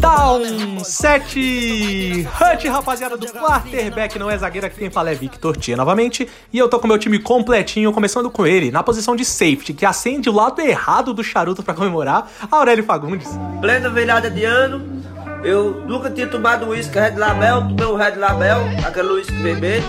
Down 7 Hut, rapaziada do quarterback, não é zagueiro, aqui quem fala é Victor Tia novamente. E eu tô com meu time completinho, começando com ele, na posição de safety, que acende o lado errado do charuto para comemorar, Aurélio Fagundes. Plena virada de ano, eu nunca tinha tomado uísque Red Label, tomei o Red Label, aquele uísque vermelho,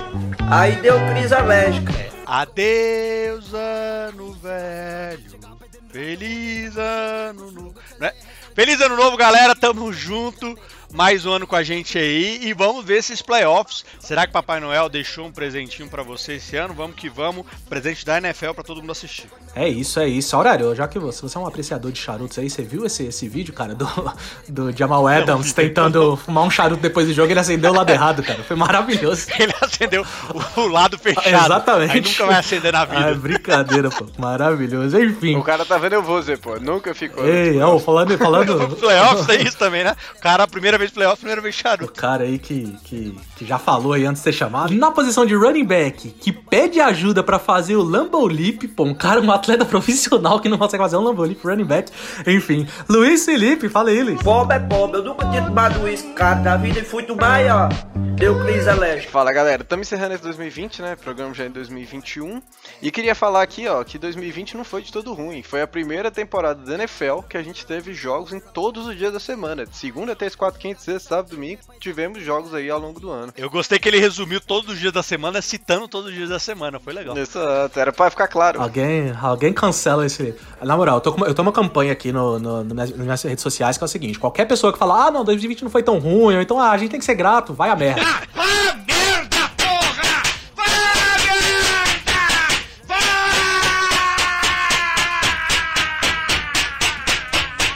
aí deu crise alérgica. Adeus, ano velho. Feliz ano novo. Né? Feliz ano novo, galera. Tamo junto mais um ano com a gente aí e vamos ver esses playoffs. Será que Papai Noel deixou um presentinho para você esse ano? Vamos que vamos, presente da NFL para todo mundo assistir. É isso, é isso. Horário, já que você, você é um apreciador de charutos aí, você viu esse, esse vídeo, cara, do, do Jamal Adams tentando fumar um charuto depois do jogo, ele acendeu o lado errado, cara. Foi maravilhoso. ele acendeu o, o lado fechado. Exatamente. Aí nunca vai acender na vida. Ah, brincadeira, pô. Maravilhoso. Enfim. O cara tá vendo eu vou, Zé, pô. Nunca ficou. Ei, ó, falando, falando. playoffs é isso também, né? O cara, a primeira vez vez playoff, primeira vez charuto. O cara aí que, que, que já falou aí antes de ser chamado. Na posição de running back, que pede ajuda para fazer o Lambo Leap, pô, um cara, um atleta profissional que não consegue fazer um Lambo Leap running back. Enfim, Luiz Felipe, fala aí, Luiz. Pobre é pobre, eu nunca tinha tomado isso, cara, da vida e fui do Bahia ó, deu crise alérgica. Fala galera, estamos encerrando esse 2020, né? Programa já em 2021. E queria falar aqui, ó, que 2020 não foi de todo ruim. Foi a primeira temporada da NFL que a gente teve jogos em todos os dias da semana, de segunda até as 4, 15 principalmente sexta, sábado domingo, tivemos jogos aí ao longo do ano. Eu gostei que ele resumiu todos os dias da semana, citando todos os dias da semana, foi legal. Exato, era pra ficar claro. Alguém, alguém cancela esse. Na moral, eu, tô com, eu uma campanha aqui no, no, no minhas, nas minhas redes sociais que é o seguinte: qualquer pessoa que fala, ah, não, 2020 não foi tão ruim, então, ah, a gente tem que ser grato, vai a merda. Ah,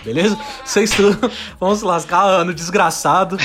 Beleza? Vocês tudo. Vamos se lascar, ano desgraçado.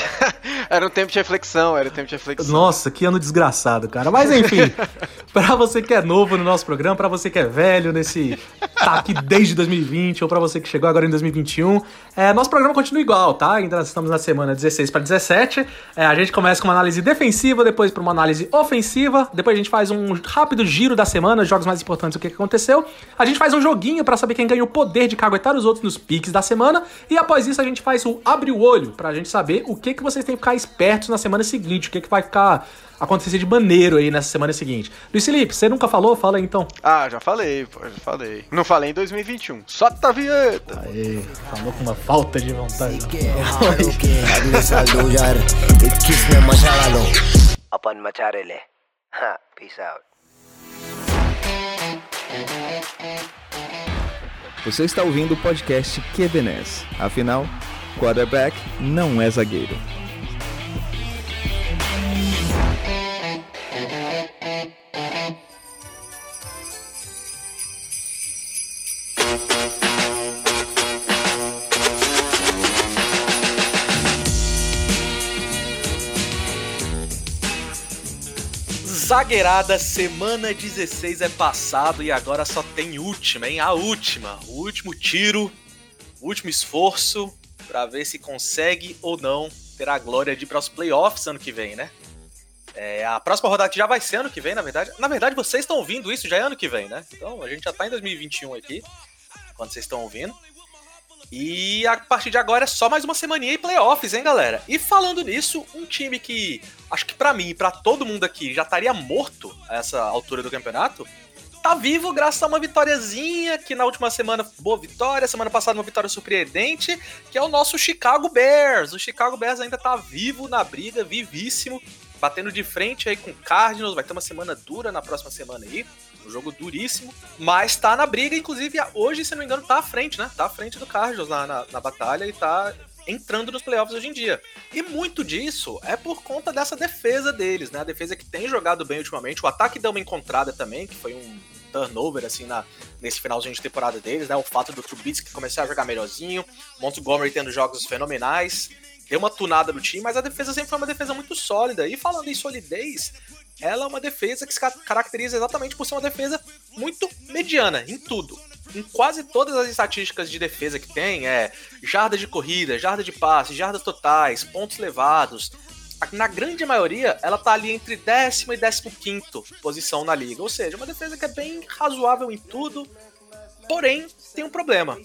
Era um tempo de reflexão, era um tempo de reflexão. Nossa, que ano desgraçado, cara. Mas enfim, pra você que é novo no nosso programa, pra você que é velho nesse. tá aqui desde 2020, ou pra você que chegou agora em 2021, é, nosso programa continua igual, tá? Ainda estamos na semana 16 para 17. É, a gente começa com uma análise defensiva, depois pra uma análise ofensiva, depois a gente faz um rápido giro da semana, os jogos mais importantes, o que, aconteceu. A gente faz um joguinho pra saber quem ganha o poder de caguetar os outros nos piques da semana, e após isso a gente faz o abre o olho, pra gente saber o que, que vocês têm que ficar espertos na semana seguinte, o que, que vai ficar acontecer de maneiro aí nessa semana seguinte. Luiz Felipe, você nunca falou? Fala aí então. Ah, já falei, pô, já falei. Não falei em 2021. Solta a vinheta! Aê, falou com uma falta de vontade. Upon macharele. Ha, peace out. Você está ouvindo o podcast QBNES. Afinal, quarterback não é zagueiro. Zagueirada, semana 16 é passado e agora só tem última, hein? A última. O último tiro, o último esforço para ver se consegue ou não ter a glória de ir para os playoffs ano que vem, né? É, a próxima rodada que já vai ser ano que vem, na verdade. Na verdade, vocês estão ouvindo isso já é ano que vem, né? Então a gente já tá em 2021 aqui, quando vocês estão ouvindo. E a partir de agora é só mais uma semaninha e playoffs, hein, galera? E falando nisso, um time que acho que para mim e pra todo mundo aqui já estaria morto a essa altura do campeonato, tá vivo graças a uma vitóriazinha que na última semana, boa vitória, semana passada uma vitória surpreendente, que é o nosso Chicago Bears. O Chicago Bears ainda tá vivo na briga, vivíssimo, batendo de frente aí com o Cardinals, vai ter uma semana dura na próxima semana aí. Um jogo duríssimo, mas tá na briga, inclusive hoje, se não me engano, tá à frente, né? Tá à frente do Cardinals na, na, na batalha e tá entrando nos playoffs hoje em dia. E muito disso é por conta dessa defesa deles, né? A defesa que tem jogado bem ultimamente. O ataque deu uma encontrada também, que foi um turnover, assim, na, nesse finalzinho de temporada deles, né? O fato do Trubisky começar a jogar melhorzinho, Montgomery tendo jogos fenomenais, deu uma tunada no time, mas a defesa sempre foi uma defesa muito sólida. E falando em solidez, ela é uma defesa que se caracteriza exatamente por ser uma defesa muito mediana em tudo. Em quase todas as estatísticas de defesa que tem, é jarda de corrida, jarda de passe, jardas totais, pontos levados. Na grande maioria, ela tá ali entre décima e décimo quinto posição na liga. Ou seja, uma defesa que é bem razoável em tudo. Porém, tem um problema.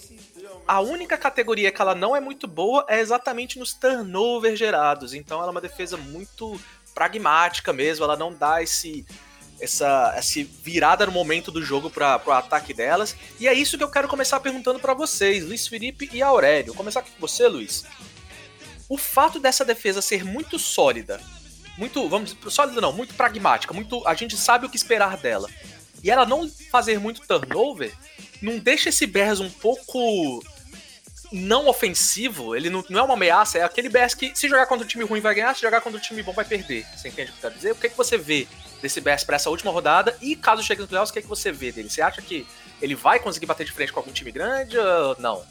A única categoria que ela não é muito boa é exatamente nos turnovers gerados. Então ela é uma defesa muito pragmática mesmo, ela não dá esse essa, essa virada no momento do jogo para o ataque delas. E é isso que eu quero começar perguntando para vocês, Luiz Felipe e Aurélio. Vou começar com você, Luiz. O fato dessa defesa ser muito sólida, muito, vamos dizer, sólida não, muito pragmática, muito, a gente sabe o que esperar dela. E ela não fazer muito turnover, não deixa esse Bears um pouco não ofensivo, ele não, não é uma ameaça, é aquele Bears que se jogar contra um time ruim vai ganhar, se jogar contra um time bom vai perder. Você entende o que eu quero dizer? O que, é que você vê desse Bears para essa última rodada? E caso chegue nos playoffs, o que, é que você vê dele? Você acha que ele vai conseguir bater de frente com algum time grande ou não?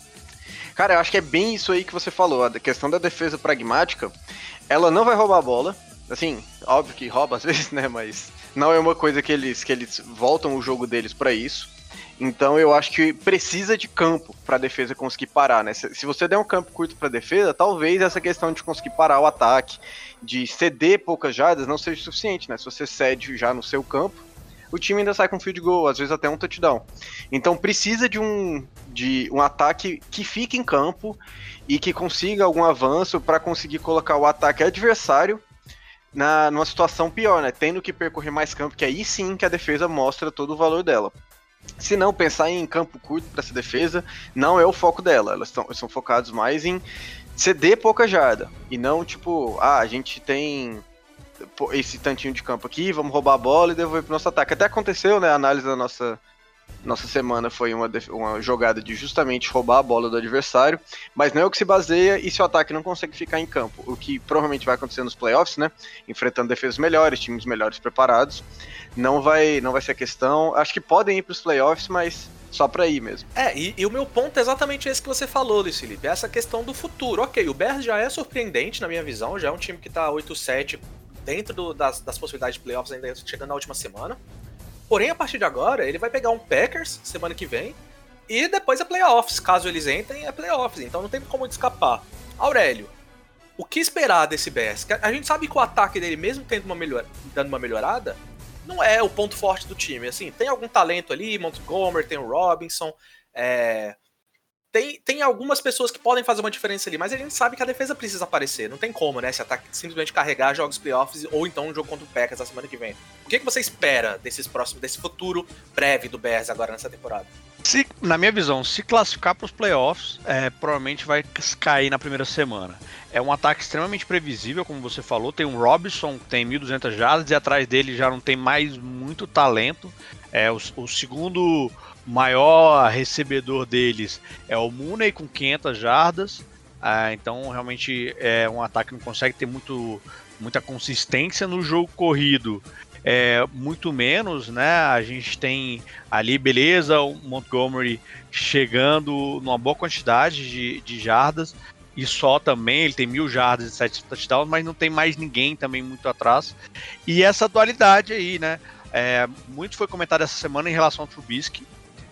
Cara, eu acho que é bem isso aí que você falou. A questão da defesa pragmática, ela não vai roubar a bola. Assim, óbvio que rouba às vezes, né? Mas não é uma coisa que eles, que eles voltam o jogo deles para isso. Então eu acho que precisa de campo para a defesa conseguir parar, né? Se, você der um campo curto para a defesa, talvez essa questão de conseguir parar o ataque, de ceder poucas jardas, não seja suficiente, né? Se você cede já no seu campo, o time ainda sai com field goal, às vezes até um touchdown. Então precisa de um, de um ataque que fique em campo e que consiga algum avanço para conseguir colocar o ataque adversário na, numa situação pior, né? Tendo que percorrer mais campo, que aí sim que a defesa mostra todo o valor dela. Se não, pensar em campo curto para essa defesa não é o foco dela. Elas tão, são focados mais em ceder pouca jarda. E não, tipo, ah, a gente tem esse tantinho de campo aqui, vamos roubar a bola e devolver pro nosso ataque. Até aconteceu, né? A análise da nossa, nossa semana foi uma, uma jogada de justamente roubar a bola do adversário, mas não é o que se baseia e se o ataque não consegue ficar em campo. O que provavelmente vai acontecer nos playoffs, né? Enfrentando defesas melhores, times melhores preparados não vai, não vai ser questão. Acho que podem ir para os playoffs, mas só para ir mesmo. É, e, e, o meu ponto é exatamente esse que você falou, Luiz Felipe. Essa questão do futuro. Ok, o Bears já é surpreendente na minha visão, já é um time que tá 8-7 dentro do, das, das possibilidades de playoffs, ainda chegando na última semana. Porém, a partir de agora, ele vai pegar um Packers semana que vem e depois é playoffs. Caso eles entrem, é playoffs. Então não tem como escapar. Aurélio, o que esperar desse Bears? A gente sabe que o ataque dele, mesmo tendo uma melhor, dando uma melhorada, não é o ponto forte do time. Assim, tem algum talento ali, Montgomery, tem o Robinson, é... tem, tem algumas pessoas que podem fazer uma diferença ali, mas a gente sabe que a defesa precisa aparecer. Não tem como, né? Se ataque simplesmente carregar jogos playoffs ou então um jogo contra o Packers na semana que vem. O que, que você espera desses próximos, desse futuro breve do Bears agora nessa temporada? Se, na minha visão, se classificar para os playoffs, é, provavelmente vai cair na primeira semana. É um ataque extremamente previsível, como você falou. Tem um Robinson que tem 1.200 jardas e atrás dele já não tem mais muito talento. É o, o segundo maior recebedor deles é o Mooney com 500 jardas. Ah, então realmente é um ataque que não consegue ter muito, muita consistência no jogo corrido é, muito menos, né? A gente tem ali, beleza, o Montgomery chegando numa boa quantidade de, de jardas, e só também, ele tem mil jardas e sete touchdowns, mas não tem mais ninguém também muito atrás. E essa dualidade aí, né? É, muito foi comentado essa semana em relação ao Trubisky.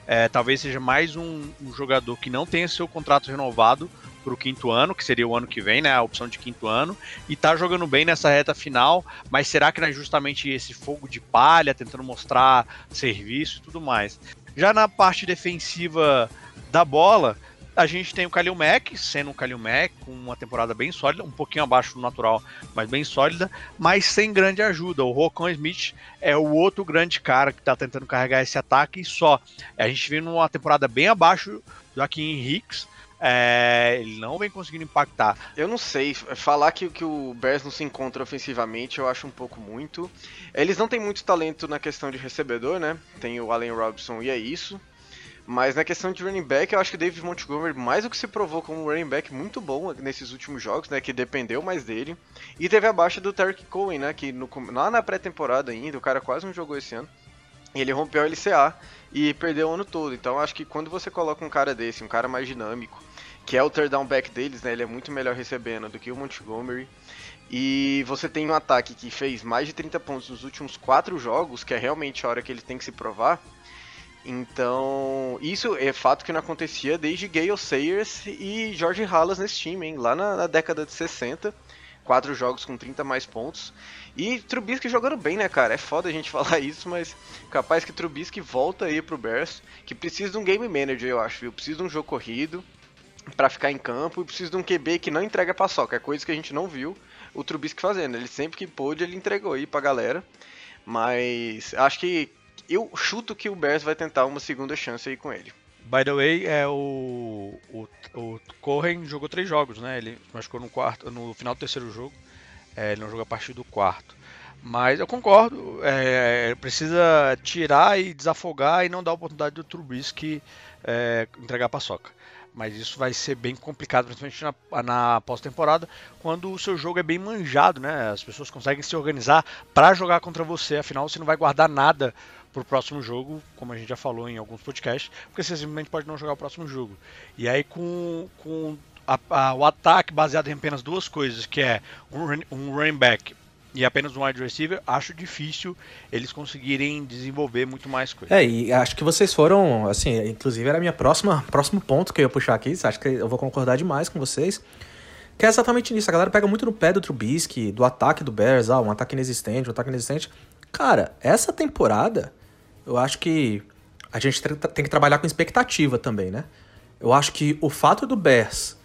É, talvez seja mais um, um, jogador que não tenha seu contrato renovado para o quinto ano, que seria o ano que vem, né? A opção de quinto ano, e tá jogando bem nessa reta final, mas será que não é justamente esse fogo de palha, tentando mostrar serviço e tudo mais? Já na parte defensiva da bola, a gente tem o Kalil Mack, sendo o Kalil Mack, com uma temporada bem sólida, um pouquinho abaixo do natural, mas bem sólida, mas sem grande ajuda. O Rocon Smith é o outro grande cara que está tentando carregar esse ataque só. A gente vem numa temporada bem abaixo do Akin Hicks, é, ele não vem conseguindo impactar. Eu não sei, falar que, que o Bears não se encontra ofensivamente eu acho um pouco muito. Eles não têm muito talento na questão de recebedor, né? Tem o Allen Robinson e é isso. Mas na questão de running back, eu acho que o David Montgomery mais do que se provou como um running back muito bom nesses últimos jogos, né? Que dependeu mais dele. E teve a baixa do Tarek Cohen, né? Que no, lá na pré-temporada ainda, o cara quase não jogou esse ano. Ele rompeu a LCA e perdeu o ano todo. Então acho que quando você coloca um cara desse, um cara mais dinâmico, que é o third down back deles, né? Ele é muito melhor recebendo do que o Montgomery. E você tem um ataque que fez mais de 30 pontos nos últimos quatro jogos, que é realmente a hora que ele tem que se provar. Então, isso é fato que não acontecia desde Gale Sayers e George Halas nesse time, hein? Lá na, na década de 60, quatro jogos com 30 mais pontos. E Trubisky jogando bem, né, cara? É foda a gente falar isso, mas capaz que Trubisky volta aí pro Bears, que precisa de um game manager, eu acho, viu? Precisa de um jogo corrido para ficar em campo e precisa de um QB que não entrega paçoca, é coisa que a gente não viu o Trubisky fazendo. Ele sempre que pôde, ele entregou aí pra galera. Mas acho que eu chuto que o Bears vai tentar uma segunda chance aí com ele. By the way, é o, o, o Corren jogou três jogos, né? Ele machucou no quarto, no final do terceiro jogo. É, ele não jogou a partir do quarto. Mas eu concordo, é, precisa tirar e desafogar e não dar a oportunidade do Trubisky é, entregar a paçoca. Mas isso vai ser bem complicado, principalmente na, na pós-temporada, quando o seu jogo é bem manjado, né? As pessoas conseguem se organizar para jogar contra você, afinal você não vai guardar nada pro próximo jogo, como a gente já falou em alguns podcasts, porque você simplesmente pode não jogar o próximo jogo. E aí com, com a, a, o ataque baseado em apenas duas coisas, que é um, um running back e apenas um wide receiver, acho difícil eles conseguirem desenvolver muito mais coisas. É, e acho que vocês foram, assim, inclusive era minha próxima próximo ponto que eu ia puxar aqui, acho que eu vou concordar demais com vocês. Que é exatamente nisso, a galera pega muito no pé do Trubisky, do ataque do Bears, ah, um ataque inexistente, um ataque inexistente. Cara, essa temporada, eu acho que a gente tem que trabalhar com expectativa também, né? Eu acho que o fato do Bears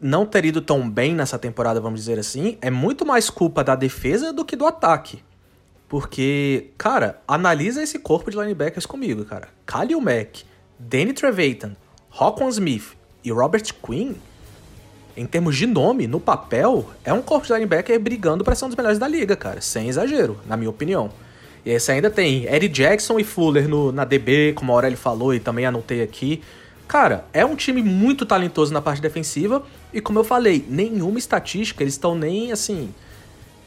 não ter ido tão bem nessa temporada, vamos dizer assim, é muito mais culpa da defesa do que do ataque. Porque, cara, analisa esse corpo de linebackers comigo, cara. Khalil Mack, Danny Trevathan, Rockon Smith e Robert Quinn, em termos de nome, no papel, é um corpo de linebacker brigando para ser um dos melhores da liga, cara. Sem exagero, na minha opinião. E você ainda tem Eddie Jackson e Fuller no, na DB, como a Aurélio falou e também anotei aqui. Cara, é um time muito talentoso na parte defensiva e como eu falei, nenhuma estatística, eles estão nem assim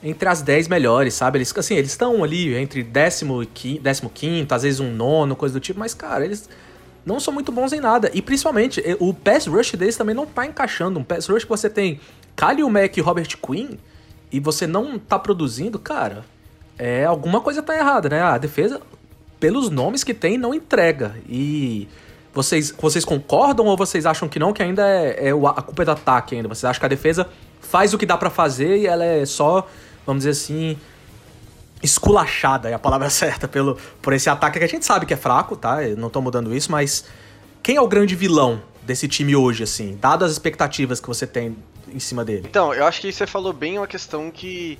entre as 10 melhores, sabe? Eles assim, eles estão ali entre décimo e quinto, décimo quinto, às vezes um nono, coisa do tipo, mas cara, eles não são muito bons em nada. E principalmente, o pass rush deles também não tá encaixando. Um pass rush que você tem Khalil Mack e Robert Quinn e você não tá produzindo, cara, é alguma coisa tá errada, né? A defesa, pelos nomes que tem, não entrega. E vocês, vocês concordam ou vocês acham que não, que ainda é, é a culpa é do ataque ainda? Vocês acham que a defesa faz o que dá para fazer e ela é só, vamos dizer assim, esculachada, é a palavra certa, pelo, por esse ataque que a gente sabe que é fraco, tá? Eu não tô mudando isso, mas quem é o grande vilão desse time hoje, assim, dadas as expectativas que você tem em cima dele? Então, eu acho que você falou bem uma questão que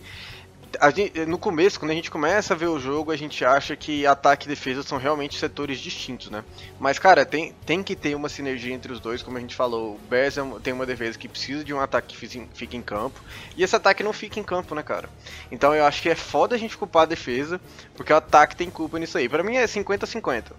Gente, no começo, quando a gente começa a ver o jogo, a gente acha que ataque e defesa são realmente setores distintos, né? Mas, cara, tem, tem que ter uma sinergia entre os dois, como a gente falou. O Bears é tem uma defesa que precisa de um ataque que fique em campo, e esse ataque não fica em campo, né, cara? Então eu acho que é foda a gente culpar a defesa, porque o ataque tem culpa nisso aí. Para mim é 50-50.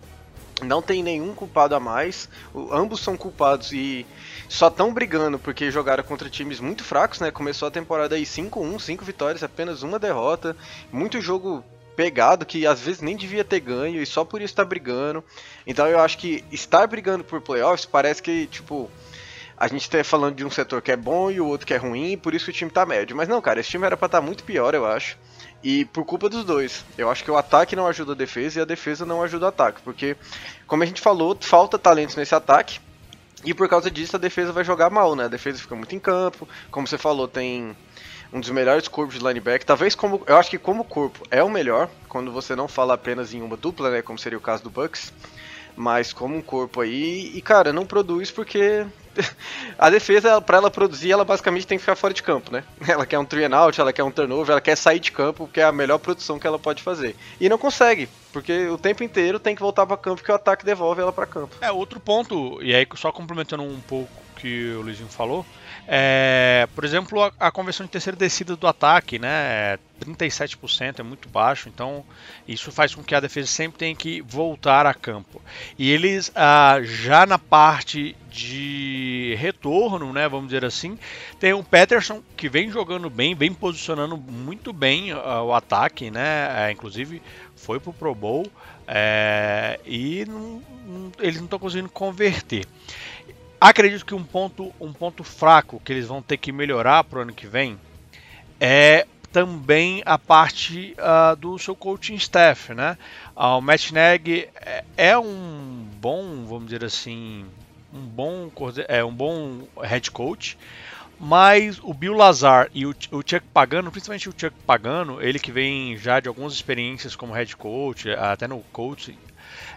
Não tem nenhum culpado a mais, o, ambos são culpados e só estão brigando porque jogaram contra times muito fracos, né? Começou a temporada aí 5-1, 5 vitórias, apenas uma derrota, muito jogo pegado que às vezes nem devia ter ganho e só por isso tá brigando. Então eu acho que estar brigando por playoffs parece que, tipo, a gente tá falando de um setor que é bom e o outro que é ruim, por isso o time tá médio. Mas não, cara, esse time era pra estar tá muito pior, eu acho. E por culpa dos dois. Eu acho que o ataque não ajuda a defesa e a defesa não ajuda o ataque. Porque, como a gente falou, falta talentos nesse ataque. E por causa disso a defesa vai jogar mal, né? A defesa fica muito em campo. Como você falou, tem um dos melhores corpos de linebacker. Talvez como. Eu acho que como corpo é o melhor. Quando você não fala apenas em uma dupla, né? Como seria o caso do Bucks. Mas como um corpo aí. E cara, não produz porque a defesa, para ela produzir, ela basicamente tem que ficar fora de campo, né? Ela quer um three and out, ela quer um turnover, ela quer sair de campo, que é a melhor produção que ela pode fazer. E não consegue, porque o tempo inteiro tem que voltar para campo, que o ataque devolve ela para campo. É, outro ponto, e aí só complementando um pouco o que o Luizinho falou, é, por exemplo, a, a, conversão de terceira descida do ataque, né? 37% é muito baixo, então isso faz com que a defesa sempre tenha que voltar a campo. E eles ah, já na parte de retorno, né, vamos dizer assim, tem o Peterson que vem jogando bem, vem posicionando muito bem uh, o ataque, né, é, inclusive foi pro Pro Bowl é, e não, não, eles não estão conseguindo converter. Acredito que um ponto, um ponto fraco que eles vão ter que melhorar para o ano que vem é também a parte uh, do seu coaching staff, né? Uh, o Matt Nagy é, é um bom, vamos dizer assim, um bom, é um bom head coach, Mas o Bill Lazar e o, o Chuck Pagano, principalmente o Chuck Pagano, ele que vem já de algumas experiências como head coach, até no coach,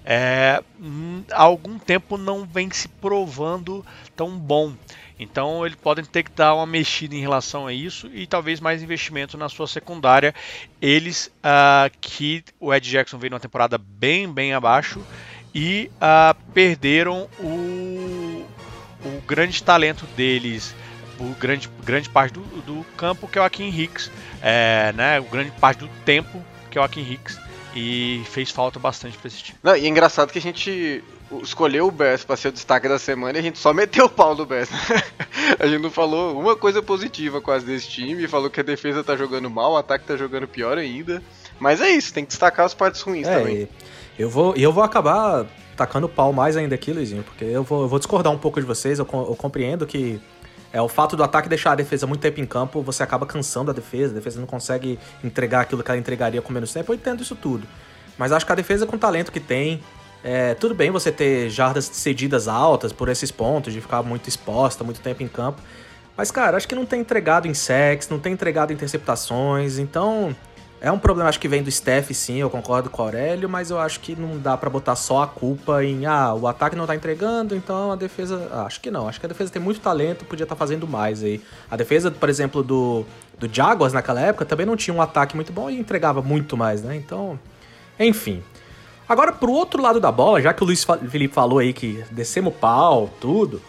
é, hum, há algum tempo não vem se provando tão bom. Então eles podem ter que dar uma mexida em relação a isso e talvez mais investimento na sua secundária. Eles uh, que o Ed Jackson veio numa temporada bem, bem abaixo e uh, perderam o, o grande talento deles o grande, grande parte do, do campo, que é o Akin Hicks, é, né, grande parte do tempo, que é o Akin Hicks, e fez falta bastante para esse time. Não, e é engraçado que a gente escolheu o Bears para ser o destaque da semana e a gente só meteu o pau no Bears. A gente não falou uma coisa positiva quase desse time, falou que a defesa tá jogando mal, o ataque tá jogando pior ainda. Mas é isso, tem que destacar as partes ruins é, também. Eu vou, eu vou acabar tacando pau mais ainda aqui, Luizinho, porque eu vou, eu vou discordar um pouco de vocês, eu, eu compreendo que é, o fato do ataque deixar a defesa muito tempo em campo, você acaba cansando a defesa, a defesa não consegue entregar aquilo que ela entregaria com menos tempo, eu entendo isso tudo. Mas acho que a defesa com o talento que tem, é, tudo bem você ter jardas cedidas altas por esses pontos, de ficar muito exposta, muito tempo em campo. Mas, cara, acho que não tem entregado em sacks, não tem entregado interceptações, então é um problema, acho que vem do Steph, sim, eu concordo com o Aurélio, mas eu acho que não dá para botar só a culpa em, ah, o ataque não tá entregando, então a defesa. Ah, acho que não, acho que a defesa tem muito talento, podia estar tá fazendo mais aí. A defesa, por exemplo, do, do Jaguars naquela época também não tinha um ataque muito bom e entregava muito mais, né? Então, enfim. Agora, pro outro lado da bola, já que o Luiz Felipe falou aí que descemos pau, tudo,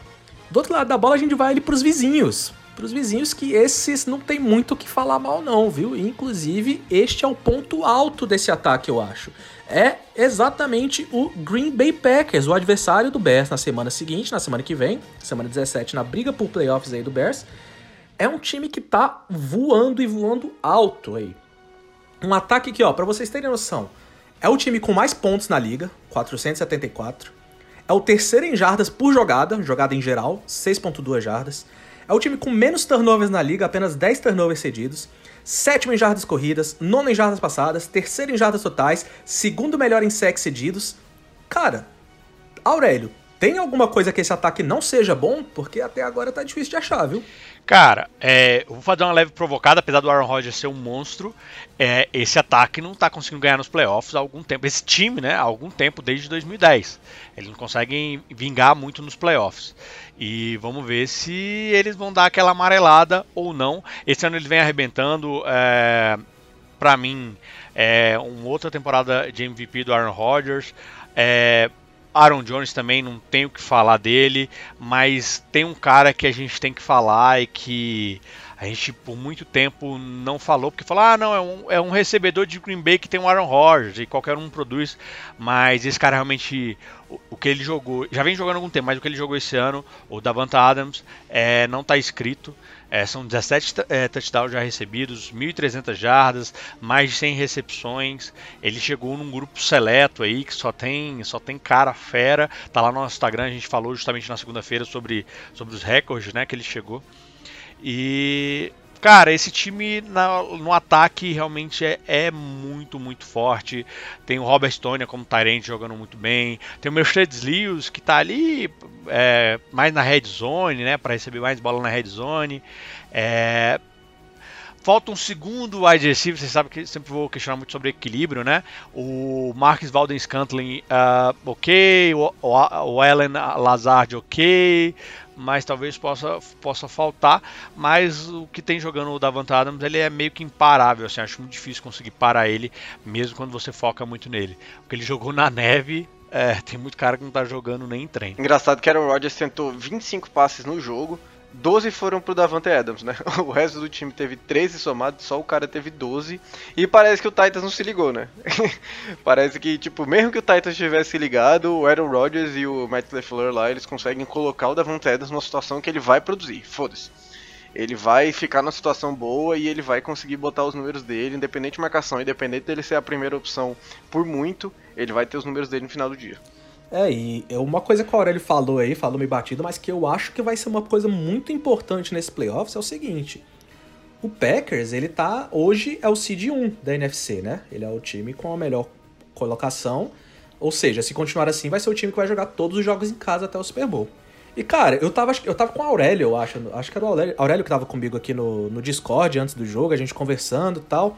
do outro lado da bola a gente vai ali pros vizinhos para os vizinhos que esses não tem muito o que falar mal não, viu? Inclusive, este é o ponto alto desse ataque, eu acho. É exatamente o Green Bay Packers, o adversário do Bears na semana seguinte, na semana que vem, semana 17, na briga por playoffs aí do Bears. É um time que tá voando e voando alto aí. Um ataque que, ó, para vocês terem noção, é o time com mais pontos na liga, 474. É o terceiro em jardas por jogada, jogada em geral, 6.2 jardas. É o time com menos turnovers na liga, apenas 10 turnovers cedidos. Sétimo em jardas corridas, nono em jardas passadas, terceiro em jardas totais, segundo melhor em sacks cedidos. Cara, Aurélio, tem alguma coisa que esse ataque não seja bom? Porque até agora tá difícil de achar, viu? Cara, é, vou fazer uma leve provocada, apesar do Aaron Rodgers ser um monstro, é, esse ataque não tá conseguindo ganhar nos playoffs há algum tempo. Esse time, né, há algum tempo, desde 2010. Eles não conseguem vingar muito nos playoffs. E vamos ver se eles vão dar aquela amarelada ou não. Esse ano eles vêm arrebentando. É, para mim, é uma outra temporada de MVP do Aaron Rodgers. É, Aaron Jones também não tenho o que falar dele, mas tem um cara que a gente tem que falar e que a gente por muito tempo não falou, porque falou, ah, não, é um, é um recebedor de Green Bay que tem um Aaron Rodgers e qualquer um produz, mas esse cara realmente, o, o que ele jogou, já vem jogando algum tempo, mas o que ele jogou esse ano, o Davanta Adams, é, não está escrito. É, são 17 é, touchdowns já recebidos, 1.300 jardas, mais de 100 recepções. Ele chegou num grupo seleto aí que só tem só tem cara fera. Tá lá no nosso Instagram, a gente falou justamente na segunda-feira sobre, sobre os recordes né, que ele chegou. E Cara, esse time na, no ataque realmente é, é, muito, muito forte. Tem o Robert Stone como Tyrant jogando muito bem. Tem o Mercedes Lewis que tá ali é, mais na red zone, né? Para receber mais bola na red zone. É, Falta um segundo wide receiver, você sabe que sempre vou questionar muito sobre equilíbrio, né? O Marcus Valden Scantling, uh, ok, o, o, o Ellen Lazard, ok, mas talvez possa, possa faltar. Mas o que tem jogando o Davante Adams, ele é meio que imparável. Assim, acho muito difícil conseguir parar ele, mesmo quando você foca muito nele. Porque ele jogou na neve. É, tem muito cara que não tá jogando nem em treino. Engraçado que Aaron Rodgers tentou 25 passes no jogo, 12 foram pro Davante Adams, né? O resto do time teve 13 somados, só o cara teve 12. E parece que o Titans não se ligou, né? parece que, tipo, mesmo que o Titans tivesse ligado, o Aaron Rodgers e o Matt LeFleur lá, eles conseguem colocar o Davante Adams numa situação que ele vai produzir. Foda-se. Ele vai ficar numa situação boa e ele vai conseguir botar os números dele, independente de marcação, independente dele ser a primeira opção por muito, ele vai ter os números dele no final do dia. É, e é uma coisa que o Aurélio falou aí, falou meio batido, mas que eu acho que vai ser uma coisa muito importante nesse playoffs é o seguinte. O Packers, ele tá. Hoje é o seed 1 da NFC, né? Ele é o time com a melhor colocação. Ou seja, se continuar assim, vai ser o time que vai jogar todos os jogos em casa até o Super Bowl. E, cara, eu tava, eu tava com o Aurélio, eu acho. Acho que era o Aurélio, Aurélio que tava comigo aqui no, no Discord antes do jogo, a gente conversando e tal.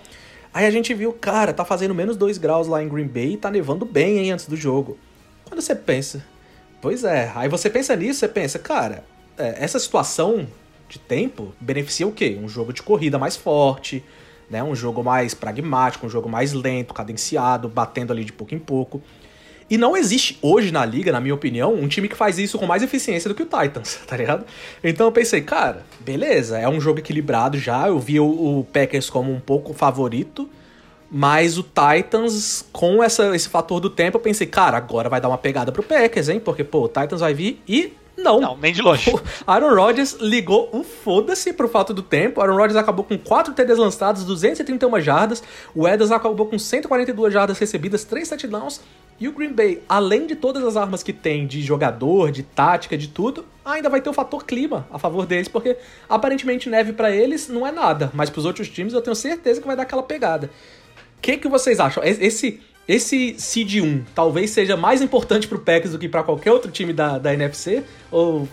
Aí a gente viu, cara, tá fazendo menos 2 graus lá em Green Bay e tá nevando bem, hein, antes do jogo. Quando você pensa. Pois é, aí você pensa nisso, você pensa, cara, é, essa situação de tempo beneficia o quê? Um jogo de corrida mais forte, né? Um jogo mais pragmático, um jogo mais lento, cadenciado, batendo ali de pouco em pouco. E não existe hoje na liga, na minha opinião, um time que faz isso com mais eficiência do que o Titans, tá ligado? Então eu pensei, cara, beleza, é um jogo equilibrado já. Eu vi o, o Packers como um pouco favorito, mas o Titans, com essa, esse fator do tempo, eu pensei, cara, agora vai dar uma pegada pro Packers, hein? Porque, pô, o Titans vai vir e não. Não, nem de longe. O Aaron Rodgers ligou o foda-se pro fato do tempo. Aaron Rodgers acabou com 4 TDs lançados, 231 jardas. O Edwards acabou com 142 jardas recebidas, 3 touchdowns. E o Green Bay, além de todas as armas que tem de jogador, de tática, de tudo, ainda vai ter o fator clima a favor deles, porque aparentemente neve para eles não é nada, mas pros outros times eu tenho certeza que vai dar aquela pegada. O que, que vocês acham? Esse esse seed 1 talvez seja mais importante pro Packers do que para qualquer outro time da, da NFC? Ou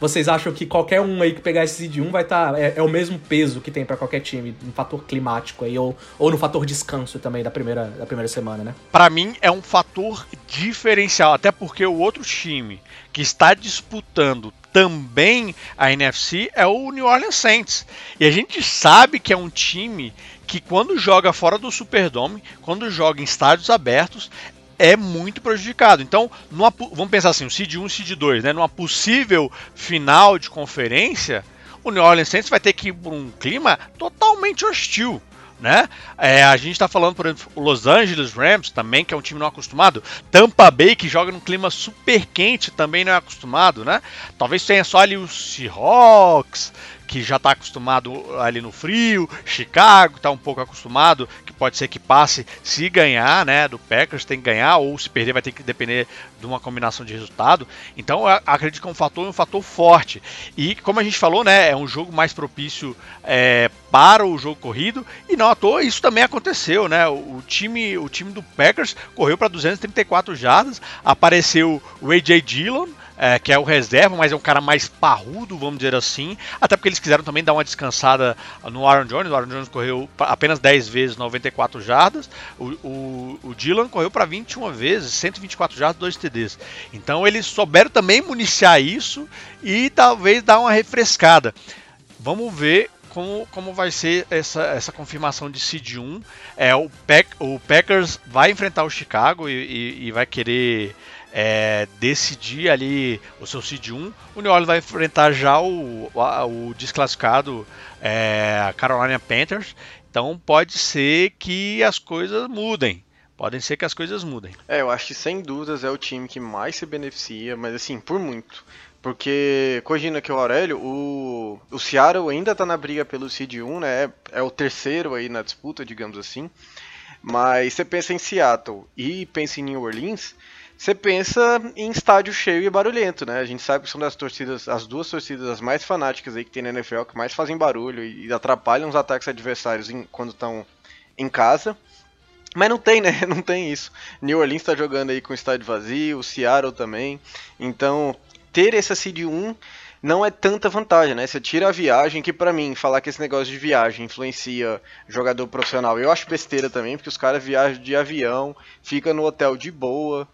vocês acham que qualquer um aí que pegar esse seed 1 vai estar. Tá, é, é, o mesmo peso que tem para qualquer time, no fator climático aí, ou, ou no fator descanso também da primeira, da primeira semana, né? Para mim é um fator diferencial, até porque o outro time que está disputando também a NFC é o New Orleans Saints. E a gente sabe que é um time que quando joga fora do Superdome, quando joga em estádios abertos, é muito prejudicado. Então, numa, vamos pensar assim, o Seed 1 e Seed 2, né? Numa possível final de conferência, o New Orleans Saints vai ter que ir por um clima totalmente hostil. Né? É, a gente está falando, por exemplo, o Los Angeles Rams também, que é um time não acostumado. Tampa Bay, que joga num clima super quente, também não é acostumado, né? Talvez tenha só ali os Seahawks, que já está acostumado ali no frio, Chicago está um pouco acostumado, que pode ser que passe se ganhar, né? Do Packers tem que ganhar, ou se perder vai ter que depender de uma combinação de resultado. Então acredito que é um fator, um fator forte. E como a gente falou, né? É um jogo mais propício é, para o jogo corrido. E não à toa, isso também aconteceu, né? O time, o time do Packers correu para 234 jardas, apareceu o AJ Dillon é, que é o reserva, mas é um cara mais parrudo, vamos dizer assim. Até porque eles quiseram também dar uma descansada no Aaron Jones. O Aaron Jones correu apenas 10 vezes 94 jardas. O, o, o Dylan correu para 21 vezes, 124 jardas, 2 TDs. Então eles souberam também municiar isso e talvez dar uma refrescada. Vamos ver como, como vai ser essa, essa confirmação de Seed 1. É, o, Pack, o Packers vai enfrentar o Chicago e, e, e vai querer é, decidir ali o seu seed 1, o New Orleans vai enfrentar já o, o, desclassificado é, Carolina Panthers. Então pode ser que as coisas mudem. Podem ser que as coisas mudem. É, eu acho que sem dúvidas é o time que mais se beneficia, mas assim, por muito. Porque, corrigindo aqui o Aurélio, o, o Seattle ainda está na briga pelo Seed 1, né? É, é o terceiro aí na disputa, digamos assim. Mas você pensa em Seattle e pensa em New Orleans, você pensa em estádio cheio e barulhento, né? A gente sabe que são das torcidas, as duas torcidas as mais fanáticas aí que tem na NFL, que mais fazem barulho e atrapalham os ataques adversários em, quando estão em casa. Mas não tem, né? Não tem isso. New Orleans está jogando aí com estádio vazio, Seattle também. Então, ter essa seed 1 não é tanta vantagem, né? Você tira a viagem, que para mim, falar que esse negócio de viagem influencia jogador profissional, eu acho besteira também, porque os caras viajam de avião, fica no hotel de boa,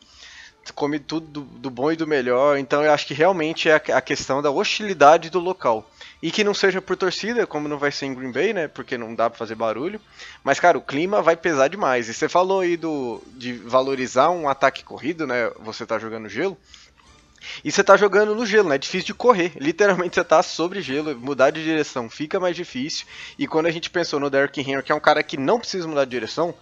come tudo do, do, bom e do melhor. Então eu acho que realmente é a, a, questão da hostilidade do local. E que não seja por torcida, como não vai ser em Green Bay, né? Porque não dá pra fazer barulho. Mas, cara, o clima vai pesar demais. E você falou aí do, de valorizar um ataque corrido, né? Você tá jogando gelo. E você tá jogando no gelo, né? É difícil de correr. Literalmente você tá sobre gelo, mudar de direção fica mais difícil. E quando a gente pensou no Derrick Henry, que é um cara que não precisa mudar de direção,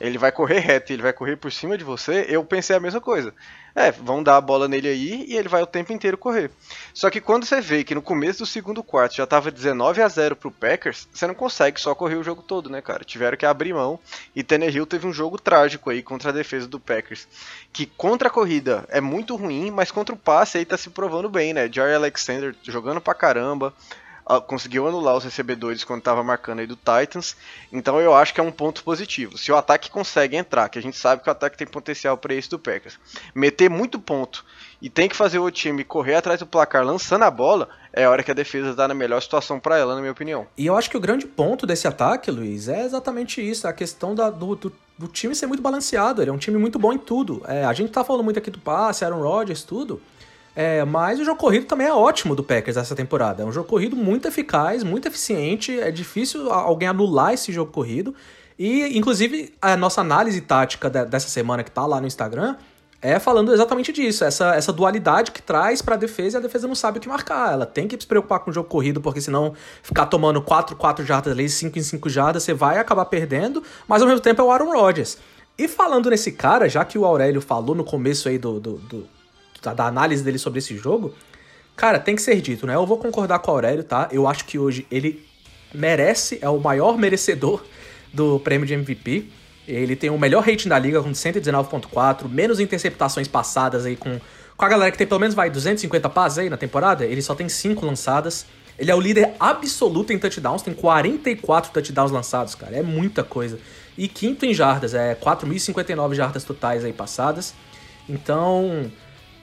ele vai correr reto, ele vai correr por cima de você, eu pensei a mesma coisa. É, vão dar a bola nele aí e ele vai o tempo inteiro correr. Só que quando você vê que no começo do segundo quarto já tava 19 a 0 pro Packers, você não consegue só correr o jogo todo, né, cara? Tiveram que abrir mão e Tannehill teve um jogo trágico aí contra a defesa do Packers, que contra a corrida é muito ruim, mas contra o passe aí tá se provando bem, né? Jerry Alexander jogando pra caramba, conseguiu anular os recebedores quando estava marcando aí do Titans. Então eu acho que é um ponto positivo. Se o ataque consegue entrar, que a gente sabe que o ataque tem potencial para isso do Packers, meter muito ponto e tem que fazer o time correr atrás do placar lançando a bola, é a hora que a defesa está na melhor situação para ela, na minha opinião. E eu acho que o grande ponto desse ataque, Luiz, é exatamente isso, a questão da, do, do, time ser muito balanceado. Ele é um time muito bom em tudo. É, a gente tá falando muito aqui do passe, Aaron Rodgers, tudo. É, mas o jogo corrido também é ótimo do Packers essa temporada. É um jogo corrido muito eficaz, muito eficiente. É difícil alguém anular esse jogo corrido. E, inclusive, a nossa análise tática dessa semana que tá lá no Instagram é falando exatamente disso, essa, essa dualidade que traz para a defesa e a defesa não sabe o que marcar. Ela tem que se preocupar com o jogo corrido, porque senão ficar tomando 4 4 jardas ali, 5 em 5 jardas, você vai acabar perdendo, mas ao mesmo tempo é o Aaron Rodgers. E falando nesse cara, já que o Aurélio falou no começo aí do, do, do da, análise dele sobre esse jogo, cara, tem que ser dito, né? Eu vou concordar com o Aurélio, tá? Eu acho que hoje ele merece, é o maior merecedor do prêmio de MVP. Ele tem o melhor rating da liga com 119.4, menos interceptações passadas aí com, com a galera que tem pelo menos vai 250 passes aí na temporada, ele só tem 5 lançadas. Ele é o líder absoluto em touchdowns, tem 44 touchdowns lançados, cara, é muita coisa. E quinto em jardas, é 4.059 jardas totais aí passadas. Então,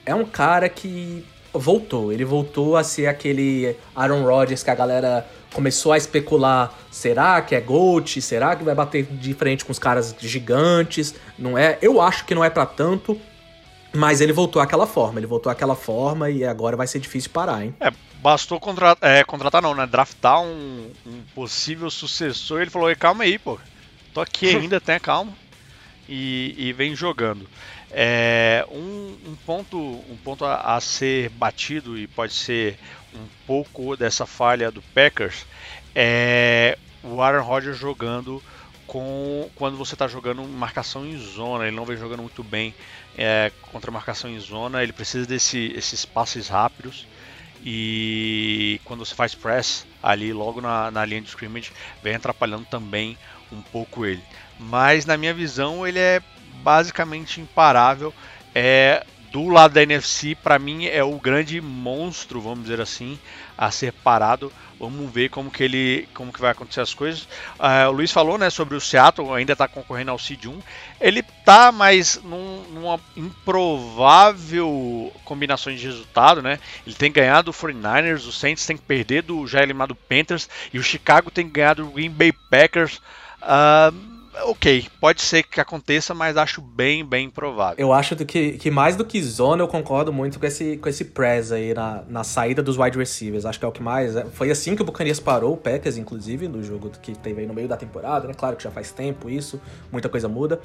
é um cara que voltou. Ele voltou a ser aquele Aaron Rodgers que a galera começou a especular: será que é Gold? Será que vai bater de frente com os caras gigantes? Não é? Eu acho que não é para tanto. Mas ele voltou àquela forma, ele voltou àquela forma e agora vai ser difícil parar, hein? É, bastou contratar, é, contratar não, né? Draftar um, um possível sucessor. Ele falou: calma aí, pô. Tô aqui ainda, tenha calma. E, e vem jogando. É, um, um, ponto, um ponto a, a, ser batido e pode ser um pouco dessa falha do Packers é o Aaron Rodgers jogando com quando você está jogando marcação em zona. Ele não vem jogando muito bem é, contra marcação em zona. Ele precisa desses passes rápidos e quando você faz press ali logo na, na linha de scrimmage vem atrapalhando também um pouco ele. Mas na minha visão ele é basicamente imparável. É, do lado da NFC, para mim é o grande monstro, vamos dizer assim, a ser parado. Vamos ver como que ele, como que vai acontecer as coisas. Uh, o Luiz falou, né, sobre o Seattle, ainda está concorrendo ao seed 1. Ele tá mais num, numa improvável combinação de resultado, né? Ele tem ganhado o 49ers, o Saints tem que perder do já eliminado Panthers e o Chicago tem ganhado o Green Bay Packers. Uh, ok, pode ser que aconteça, mas acho bem, bem provável. Eu acho que, que mais do que zona, eu concordo muito com esse, com esse press aí na, na saída dos wide receivers. Acho que é o que mais. É, foi assim que o Buccaneers parou, o Packers, inclusive, no jogo que teve aí no meio da temporada, né? Claro que já faz tempo isso, muita coisa muda.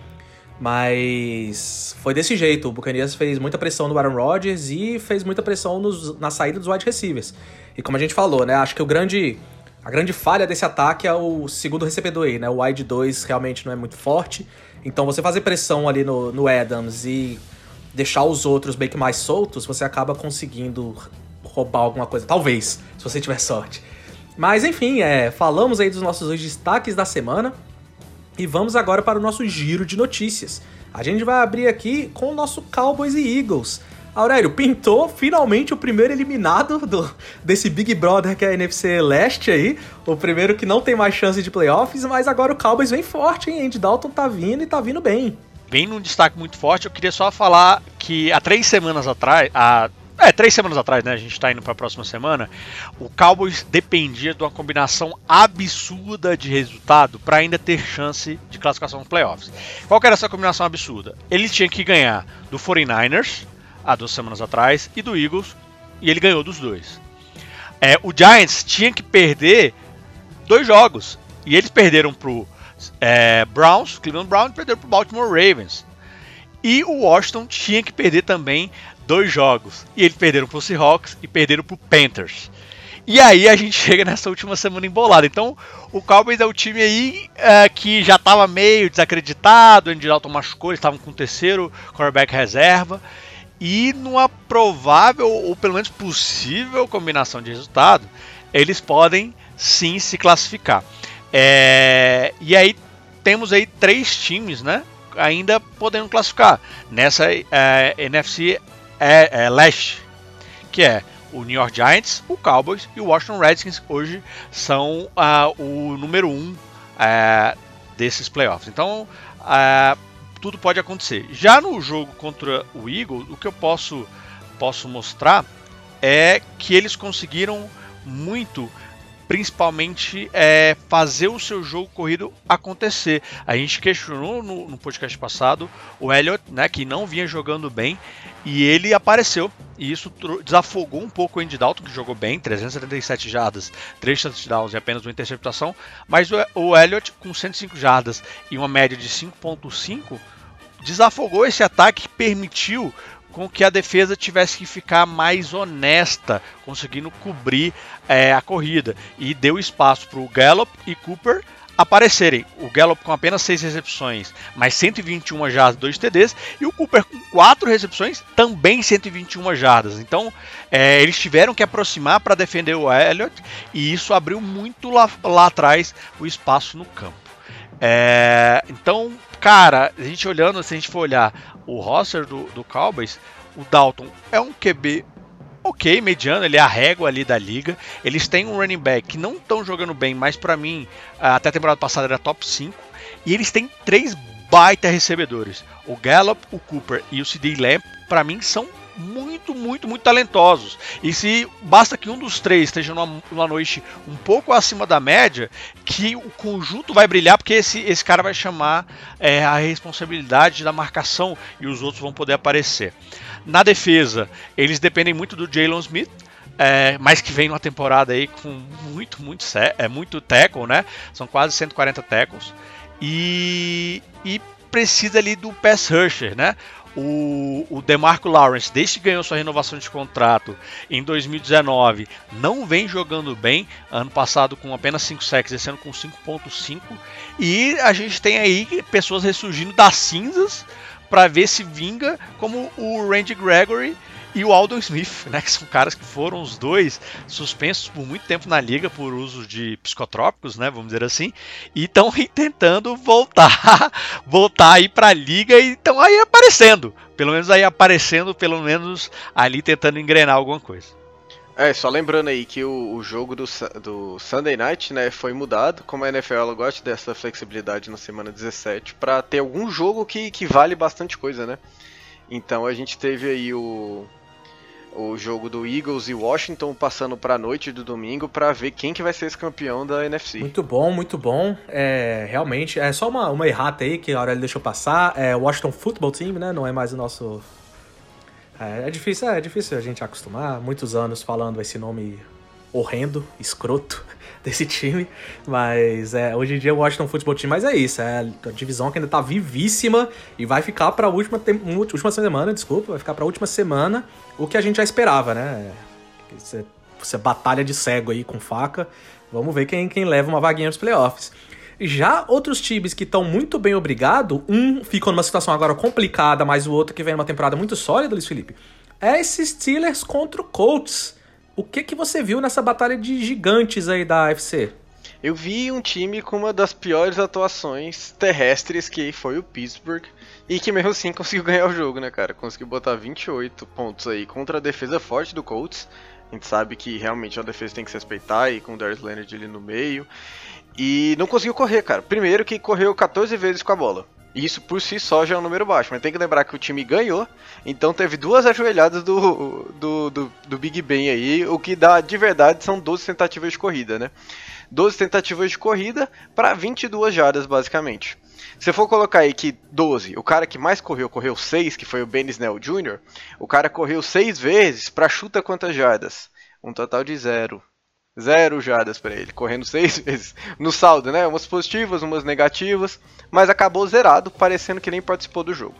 Mas foi desse jeito. O Buccaneers fez muita pressão no Aaron Rodgers e fez muita pressão nos, na saída dos wide receivers. E como a gente falou, né? Acho que o grande a grande falha desse ataque é o segundo recebedor aí, né? O wide 2 realmente não é muito forte. Então você fazer pressão ali no, no Adams e deixar os outros meio que mais soltos, você acaba conseguindo roubar alguma coisa. Talvez, se você tiver sorte. Mas enfim, é, falamos aí dos nossos destaques da semana. E vamos agora para o nosso giro de notícias. A gente vai abrir aqui com o nosso Cowboys e Eagles. Aurélio, pintou finalmente o primeiro eliminado do, desse Big Brother que é a NFC Leste aí. O primeiro que não tem mais chance de playoffs, mas agora o Cowboys vem forte, hein? Andy Dalton tá vindo e tá vindo bem. Vem num destaque muito forte. Eu queria só falar que há três semanas atrás, há é, três semanas atrás, né? A gente tá indo pra próxima semana. O Cowboys dependia de uma combinação absurda de resultado para ainda ter chance de classificação nos playoffs. Qual que era essa combinação absurda? Ele tinha que ganhar do 49ers, há duas semanas atrás, e do Eagles, e ele ganhou dos dois. É, o Giants tinha que perder dois jogos, e eles perderam pro é, Browns, Cleveland Browns, perderam pro Baltimore Ravens. E o Washington tinha que perder também dois jogos, e eles perderam pro Seahawks e perderam pro Panthers. E aí a gente chega nessa última semana embolada. Então, o Cowboys é o time aí uh, que já estava meio desacreditado, o Andy Dalton machucou, eles estavam com o terceiro quarterback reserva. E numa provável, ou pelo menos possível combinação de resultado, eles podem sim se classificar. É, e aí temos aí três times, né? Ainda podendo classificar nessa é, NFC é, é, Leste, que é o New York Giants, o Cowboys e o Washington Redskins hoje são uh, o número um uh, desses playoffs. Então, uh, tudo pode acontecer. Já no jogo contra o Eagle, o que eu posso posso mostrar é que eles conseguiram muito principalmente é, fazer o seu jogo corrido acontecer. A gente questionou no, no, podcast passado o Elliott, né, que não vinha jogando bem, e ele apareceu. E isso desafogou um pouco o Andy Dalton, que jogou bem, 377 jardas, 3 touchdowns e apenas uma interceptação. Mas o, o Elliott, com 105 jardas e uma média de 5.5, desafogou esse ataque que permitiu com que a defesa tivesse que ficar mais honesta, conseguindo cobrir é, a corrida. E deu espaço para o Gallup e Cooper aparecerem. O Gallup com apenas 6 recepções, mais 121 jardas, 2 TDs, e o Cooper com 4 recepções, também 121 jardas. Então, é, eles tiveram que aproximar para defender o Elliott, e isso abriu muito lá, lá atrás o espaço no campo. É, então, cara, a gente olhando, se a gente for olhar o roster do, do Cowboys, o Dalton é um QB ok, mediano, ele é a régua ali da liga. Eles têm um running back que não estão jogando bem, mas para mim, até a temporada passada era top 5. E eles têm três baita recebedores. O Gallup, o Cooper e o CD Lamb, para mim, são muito, muito, muito talentosos. E se basta que um dos três esteja numa, numa, noite um pouco acima da média, que o conjunto vai brilhar, porque esse, esse cara vai chamar é, a responsabilidade da marcação e os outros vão poder aparecer. Na defesa, eles dependem muito do Jalen Smith. É, mas que vem numa temporada aí com muito, muito, é, muito tackle, né? São quase 140 tackles. E, e precisa ali do pass rusher, né? O, o DeMarco Lawrence, desde que ganhou sua renovação de contrato em 2019, não vem jogando bem. Ano passado com apenas 5 sacks, esse ano com 5.5. E a gente tem aí pessoas ressurgindo das cinzas para ver se vinga, como o Randy Gregory e o Aldon Smith, né, que são caras que foram os dois suspensos por muito tempo na liga por uso de psicotrópicos, né, vamos dizer assim, e estão tentando voltar, voltar aí para a liga e estão aí aparecendo, pelo menos aí aparecendo, pelo menos ali tentando engrenar alguma coisa. É, só lembrando aí que o, o jogo do, do Sunday Night, né, foi mudado, como a NFL ela gosta dessa flexibilidade na semana 17, para ter algum jogo que, que vale bastante coisa, né? Então a gente teve aí o, o jogo do Eagles e Washington passando para a noite do domingo para ver quem que vai ser esse campeão da NFC. Muito bom, muito bom. É, realmente, é só uma, uma errata aí que a Aurélio deixou passar. É Washington Football Team, né? Não é mais o nosso... É, é difícil, é difícil a gente acostumar. Muitos anos falando esse nome horrendo, escroto desse time. Mas é, hoje em dia o Washington Football Team, mas é isso, é a divisão que ainda tá vivíssima e vai ficar pra última, última semana, desculpa, vai ficar pra última semana, o que a gente já esperava, né? Você, você batalha de cego aí com faca. Vamos ver quem, quem leva uma vaguinha nos playoffs. Já outros times que estão muito bem obrigado, um ficou numa situação agora complicada, mas o outro que vem numa temporada muito sólida, Luiz Felipe, é esses Steelers contra o Colts. O que que você viu nessa batalha de gigantes aí da AFC? Eu vi um time com uma das piores atuações terrestres que foi o Pittsburgh e que mesmo assim conseguiu ganhar o jogo, né, cara? Conseguiu botar 28 pontos aí contra a defesa forte do Colts. A gente sabe que realmente a defesa tem que se respeitar e com o Darius Leonard ali no meio. E não conseguiu correr, cara. Primeiro que correu 14 vezes com a bola. Isso por si só já é um número baixo, mas tem que lembrar que o time ganhou, então teve duas ajoelhadas do, do, do, do Big Ben aí, o que dá de verdade são 12 tentativas de corrida, né? 12 tentativas de corrida para 22 jardas, basicamente. Se for colocar aí que 12, o cara que mais correu, correu 6, que foi o Ben Snell Jr., o cara correu 6 vezes para chuta quantas jardas? Um total de zero. Zero jardas para ele, correndo seis vezes no saldo, né? Umas positivas, umas negativas, mas acabou zerado, parecendo que nem participou do jogo.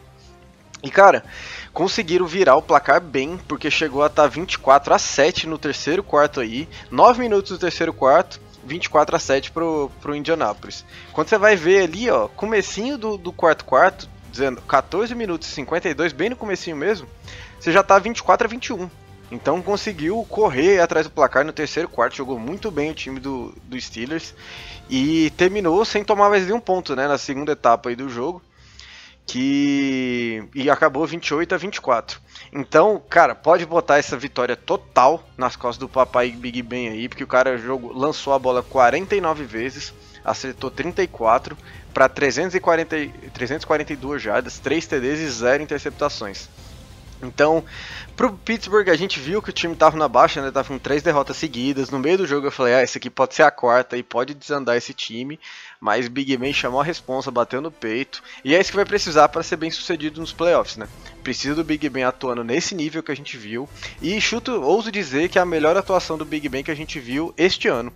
E cara, conseguiram virar o placar bem, porque chegou a estar 24 a 7 no terceiro quarto aí, 9 minutos do terceiro quarto, 24 a 7 pro, pro Indianapolis. Quando você vai ver ali, ó, comecinho do, do quarto quarto, dizendo 14 minutos e 52, bem no comecinho mesmo, você já tá 24 a 21. Então conseguiu correr atrás do placar no terceiro quarto, jogou muito bem o time do, do Steelers e terminou sem tomar mais nenhum ponto né, na segunda etapa do jogo. Que. E acabou 28 a 24. Então, cara, pode botar essa vitória total nas costas do papai Big Ben aí, porque o cara jogou, lançou a bola 49 vezes, acertou 34 para 342 jardas, 3 TDs e 0 interceptações. Então, pro Pittsburgh, a gente viu que o time tava na baixa, né? Tava com três derrotas seguidas. No meio do jogo eu falei, ah, esse aqui pode ser a quarta e pode desandar esse time. Mas Big Ben chamou a responsa, bateu no peito. E é isso que vai precisar para ser bem sucedido nos playoffs, né? Precisa do Big Ben atuando nesse nível que a gente viu. E chuto, ouso dizer que é a melhor atuação do Big Ben que a gente viu este ano.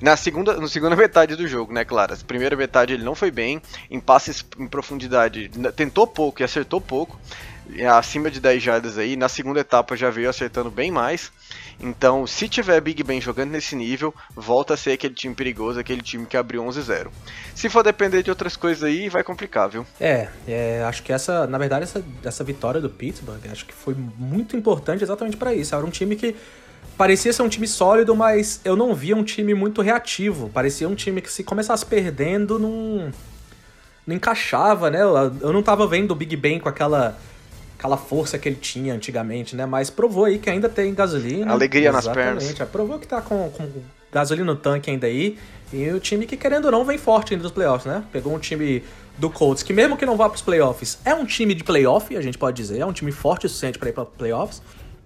Na segunda, na segunda metade do jogo, né, claro. Na primeira metade ele não foi bem, em passes em profundidade tentou pouco e acertou pouco acima de 10 jardas aí. Na segunda etapa já veio acertando bem mais. Então, se tiver Big Ben jogando nesse nível, volta a ser aquele time perigoso, aquele time que abriu 11-0. Se for depender de outras coisas aí, vai complicar, viu? É, é acho que essa, na verdade, essa, essa vitória do Pittsburgh, acho que foi muito importante exatamente para isso. Era um time que parecia ser um time sólido, mas eu não via um time muito reativo. Parecia um time que se começasse perdendo, não, não encaixava, né? Eu não tava vendo o Big Ben com aquela aquela força que ele tinha antigamente, né? Mas provou aí que ainda tem gasolina. Alegria Exatamente. nas pernas. É, provou que tá com, com gasolina no tanque ainda aí. E o time que, querendo ou não, vem forte ainda nos playoffs, né? Pegou um time do Colts, que mesmo que não vá pros playoffs, é um time de playoff, a gente pode dizer. É um time forte o suficiente para ir para playoffs.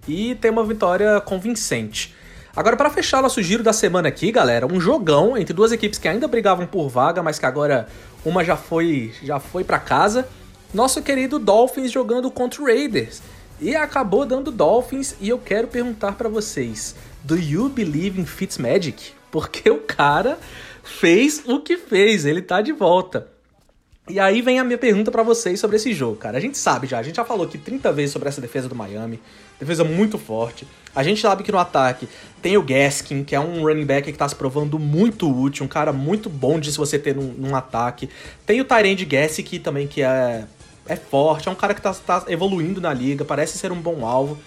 E tem uma vitória convincente. Agora, para fechar nosso giro da semana aqui, galera, um jogão entre duas equipes que ainda brigavam por vaga, mas que agora uma já foi, já foi para casa nosso querido Dolphins jogando contra o Raiders. E acabou dando Dolphins e eu quero perguntar para vocês, do you believe in Fitzmagic? Porque o cara fez o que fez, ele tá de volta. E aí vem a minha pergunta para vocês sobre esse jogo, cara. A gente sabe já, a gente já falou aqui 30 vezes sobre essa defesa do Miami. Defesa muito forte. A gente sabe que no ataque tem o Gaskin, que é um running back que tá se provando muito útil, um cara muito bom de se você ter num, num ataque. Tem o Tyrande Gaskin também, que é é forte, é um cara que tá, tá evoluindo na liga, parece ser um bom alvo.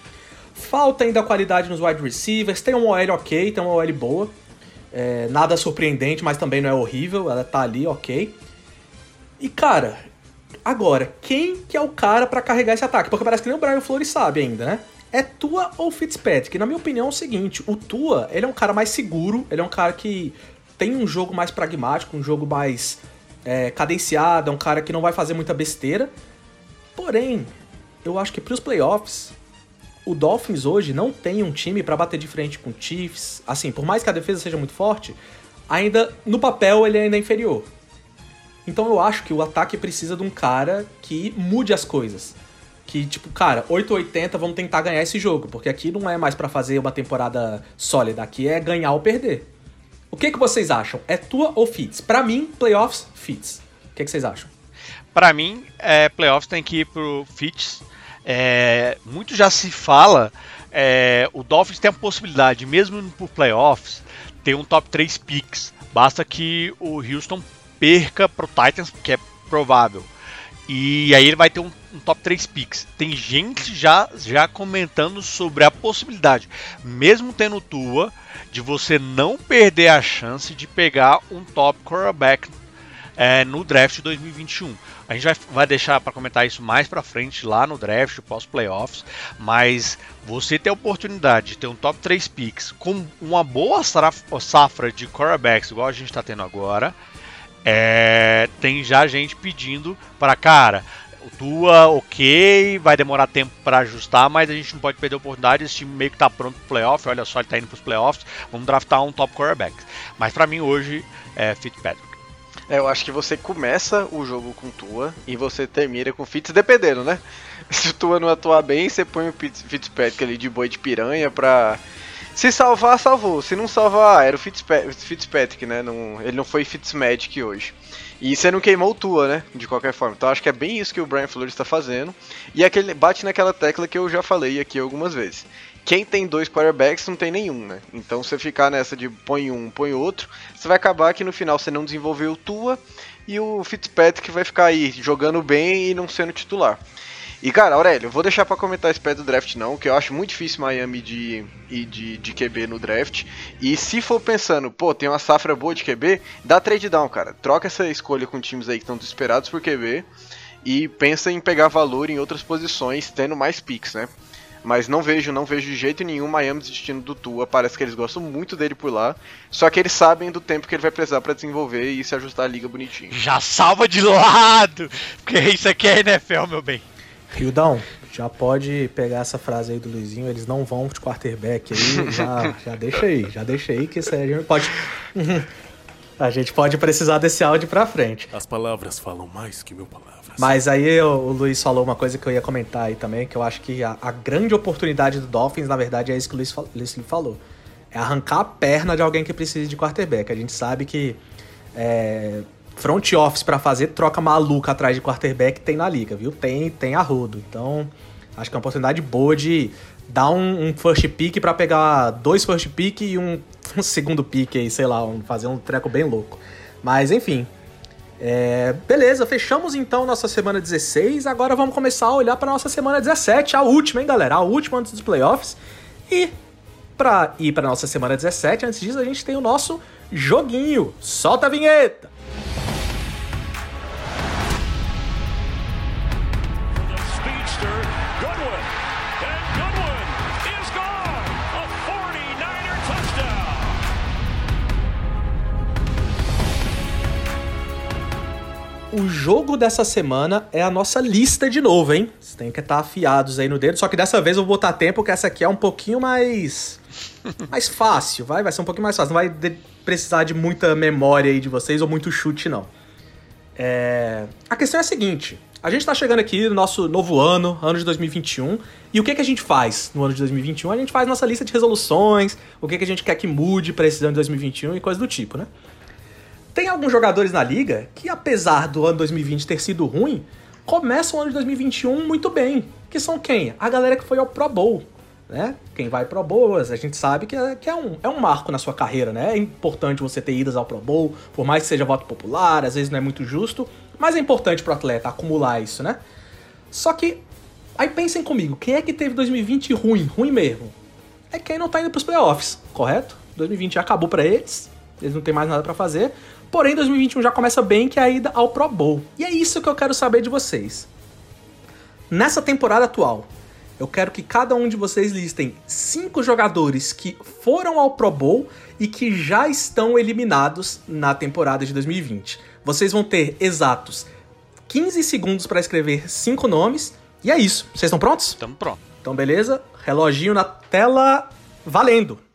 Falta ainda qualidade nos wide receivers, tem um OL ok, tem uma OL boa. É, nada surpreendente, mas também não é horrível, ela tá ali ok. E cara, agora, quem que é o cara para carregar esse ataque? Porque parece que nem o Brian Flores sabe ainda, né? É Tua ou Fitzpatrick? Na minha opinião é o seguinte, o Tua, ele é um cara mais seguro, ele é um cara que tem um jogo mais pragmático, um jogo mais é, cadenciado, é um cara que não vai fazer muita besteira. Porém, eu acho que para os playoffs, o Dolphins hoje não tem um time para bater de frente com o Chiefs. Assim, por mais que a defesa seja muito forte, ainda no papel ele ainda é inferior. Então eu acho que o ataque precisa de um cara que mude as coisas. Que, tipo, cara, 880 vamos tentar ganhar esse jogo, porque aqui não é mais para fazer uma temporada sólida, aqui é ganhar ou perder. O que, que vocês acham? É tua ou fits? Para mim, playoffs, fits. O que, que vocês acham? Para mim, é, playoffs tem que ir pro Fitz. É, muito já se fala, é, o Dolphins tem a possibilidade, mesmo por playoffs, ter um top 3 picks. Basta que o Houston perca pro Titans, que é provável. E aí ele vai ter um, um, top 3 picks. Tem gente já, já comentando sobre a possibilidade, mesmo tendo Tua, de você não perder a chance de pegar um top quarterback é, no draft 2021. A gente vai, vai deixar para comentar isso mais para frente lá no draft, pós-playoffs, mas você ter a oportunidade de ter um top 3 picks com uma boa safra de quarterbacks, igual a gente está tendo agora, é, tem já gente pedindo para, cara, o Tua, ok, vai demorar tempo para ajustar, mas a gente não pode perder a oportunidade. Esse time meio que tá pronto pro playoff. Olha só, ele tá indo pros playoffs. Vamos draftar um top quarterback. Mas para mim hoje é Fitzpatrick. É, eu acho que você começa o jogo com Tua e você termina com Fitz, dependendo, né? Se o Tua não atuar bem, você põe o Fitzpatrick ali de boi de piranha pra. Se salvar, salvou. Se não salvar, era o Fitzpatrick, né? Não, ele não foi Fitzmagic hoje. E você não queimou Tua, né? De qualquer forma. Então acho que é bem isso que o Brian Flores está fazendo. E aquele bate naquela tecla que eu já falei aqui algumas vezes quem tem dois quarterbacks não tem nenhum, né? Então você ficar nessa de põe um, põe outro, você vai acabar que no final você não desenvolveu tua e o Fitzpatrick vai ficar aí jogando bem e não sendo titular. E cara, Aurélio, eu vou deixar para comentar esse pé do draft não, que eu acho muito difícil Miami de, de, de QB no draft. E se for pensando, pô, tem uma safra boa de QB, dá trade down, cara. Troca essa escolha com times aí que estão desesperados por QB e pensa em pegar valor em outras posições, tendo mais picks, né? Mas não vejo, não vejo de jeito nenhum Miami desistindo do Tua. Parece que eles gostam muito dele por lá. Só que eles sabem do tempo que ele vai precisar para desenvolver e se ajustar a liga bonitinho. Já salva de lado! Porque isso aqui é NFL, meu bem. Rildão, já pode pegar essa frase aí do Luizinho, eles não vão de quarterback aí, já, já deixa aí, já deixa aí que isso aí a gente pode... A gente pode precisar desse áudio pra frente. As palavras falam mais que mil palavras. Mas aí o, o Luiz falou uma coisa que eu ia comentar aí também, que eu acho que a, a grande oportunidade do Dolphins, na verdade, é isso que o Luiz, Luiz falou. É arrancar a perna de alguém que precisa de quarterback. A gente sabe que é, front office pra fazer troca maluca atrás de quarterback tem na liga, viu? Tem, tem a rodo. Então, acho que é uma oportunidade boa de dar um, um first pick pra pegar dois first pick e um, um segundo pick aí, sei lá, um- fazer um treco bem louco. Mas, enfim, é, beleza, fechamos então nossa semana 16. Agora vamos começar a olhar para nossa semana 17, a última, hein, galera? A última antes dos playoffs. E para ir para nossa semana 17, antes disso, a gente tem o nosso joguinho. Solta a vinheta! O jogo dessa semana é a nossa lista de novo, hein? Vocês têm que estar afiados aí no dedo. Só que dessa vez eu vou botar tempo, que essa aqui é um pouquinho mais. mais fácil, vai? Vai ser um pouquinho mais fácil. Não vai de- precisar de muita memória aí de vocês ou muito chute, não. É... A questão é a seguinte: a gente tá chegando aqui no nosso novo ano, ano de 2021, e o que, que a gente faz no ano de 2021? A gente faz nossa lista de resoluções, o que, que a gente quer que mude pra esse ano de 2021 e coisa do tipo, né? Tem alguns jogadores na liga que, apesar do ano 2020 ter sido ruim, começam o ano de 2021 muito bem. Que são quem? A galera que foi ao Pro Bowl. Né? Quem vai Pro Bowl, a gente sabe que, é, que é, um, é um marco na sua carreira, né? É importante você ter idas ao Pro Bowl, por mais que seja voto popular, às vezes não é muito justo, mas é importante pro atleta acumular isso, né? Só que, aí pensem comigo, quem é que teve 2020 ruim, ruim mesmo? É quem não tá indo pros playoffs, correto? 2020 já acabou pra eles, eles não tem mais nada pra fazer. Porém, 2021 já começa bem, que é a ida ao Pro Bowl. E é isso que eu quero saber de vocês. Nessa temporada atual, eu quero que cada um de vocês listem cinco jogadores que foram ao Pro Bowl e que já estão eliminados na temporada de 2020. Vocês vão ter exatos 15 segundos para escrever cinco nomes. E é isso. Vocês estão prontos? Tamo pronto. Então, beleza? Reloginho na tela, valendo!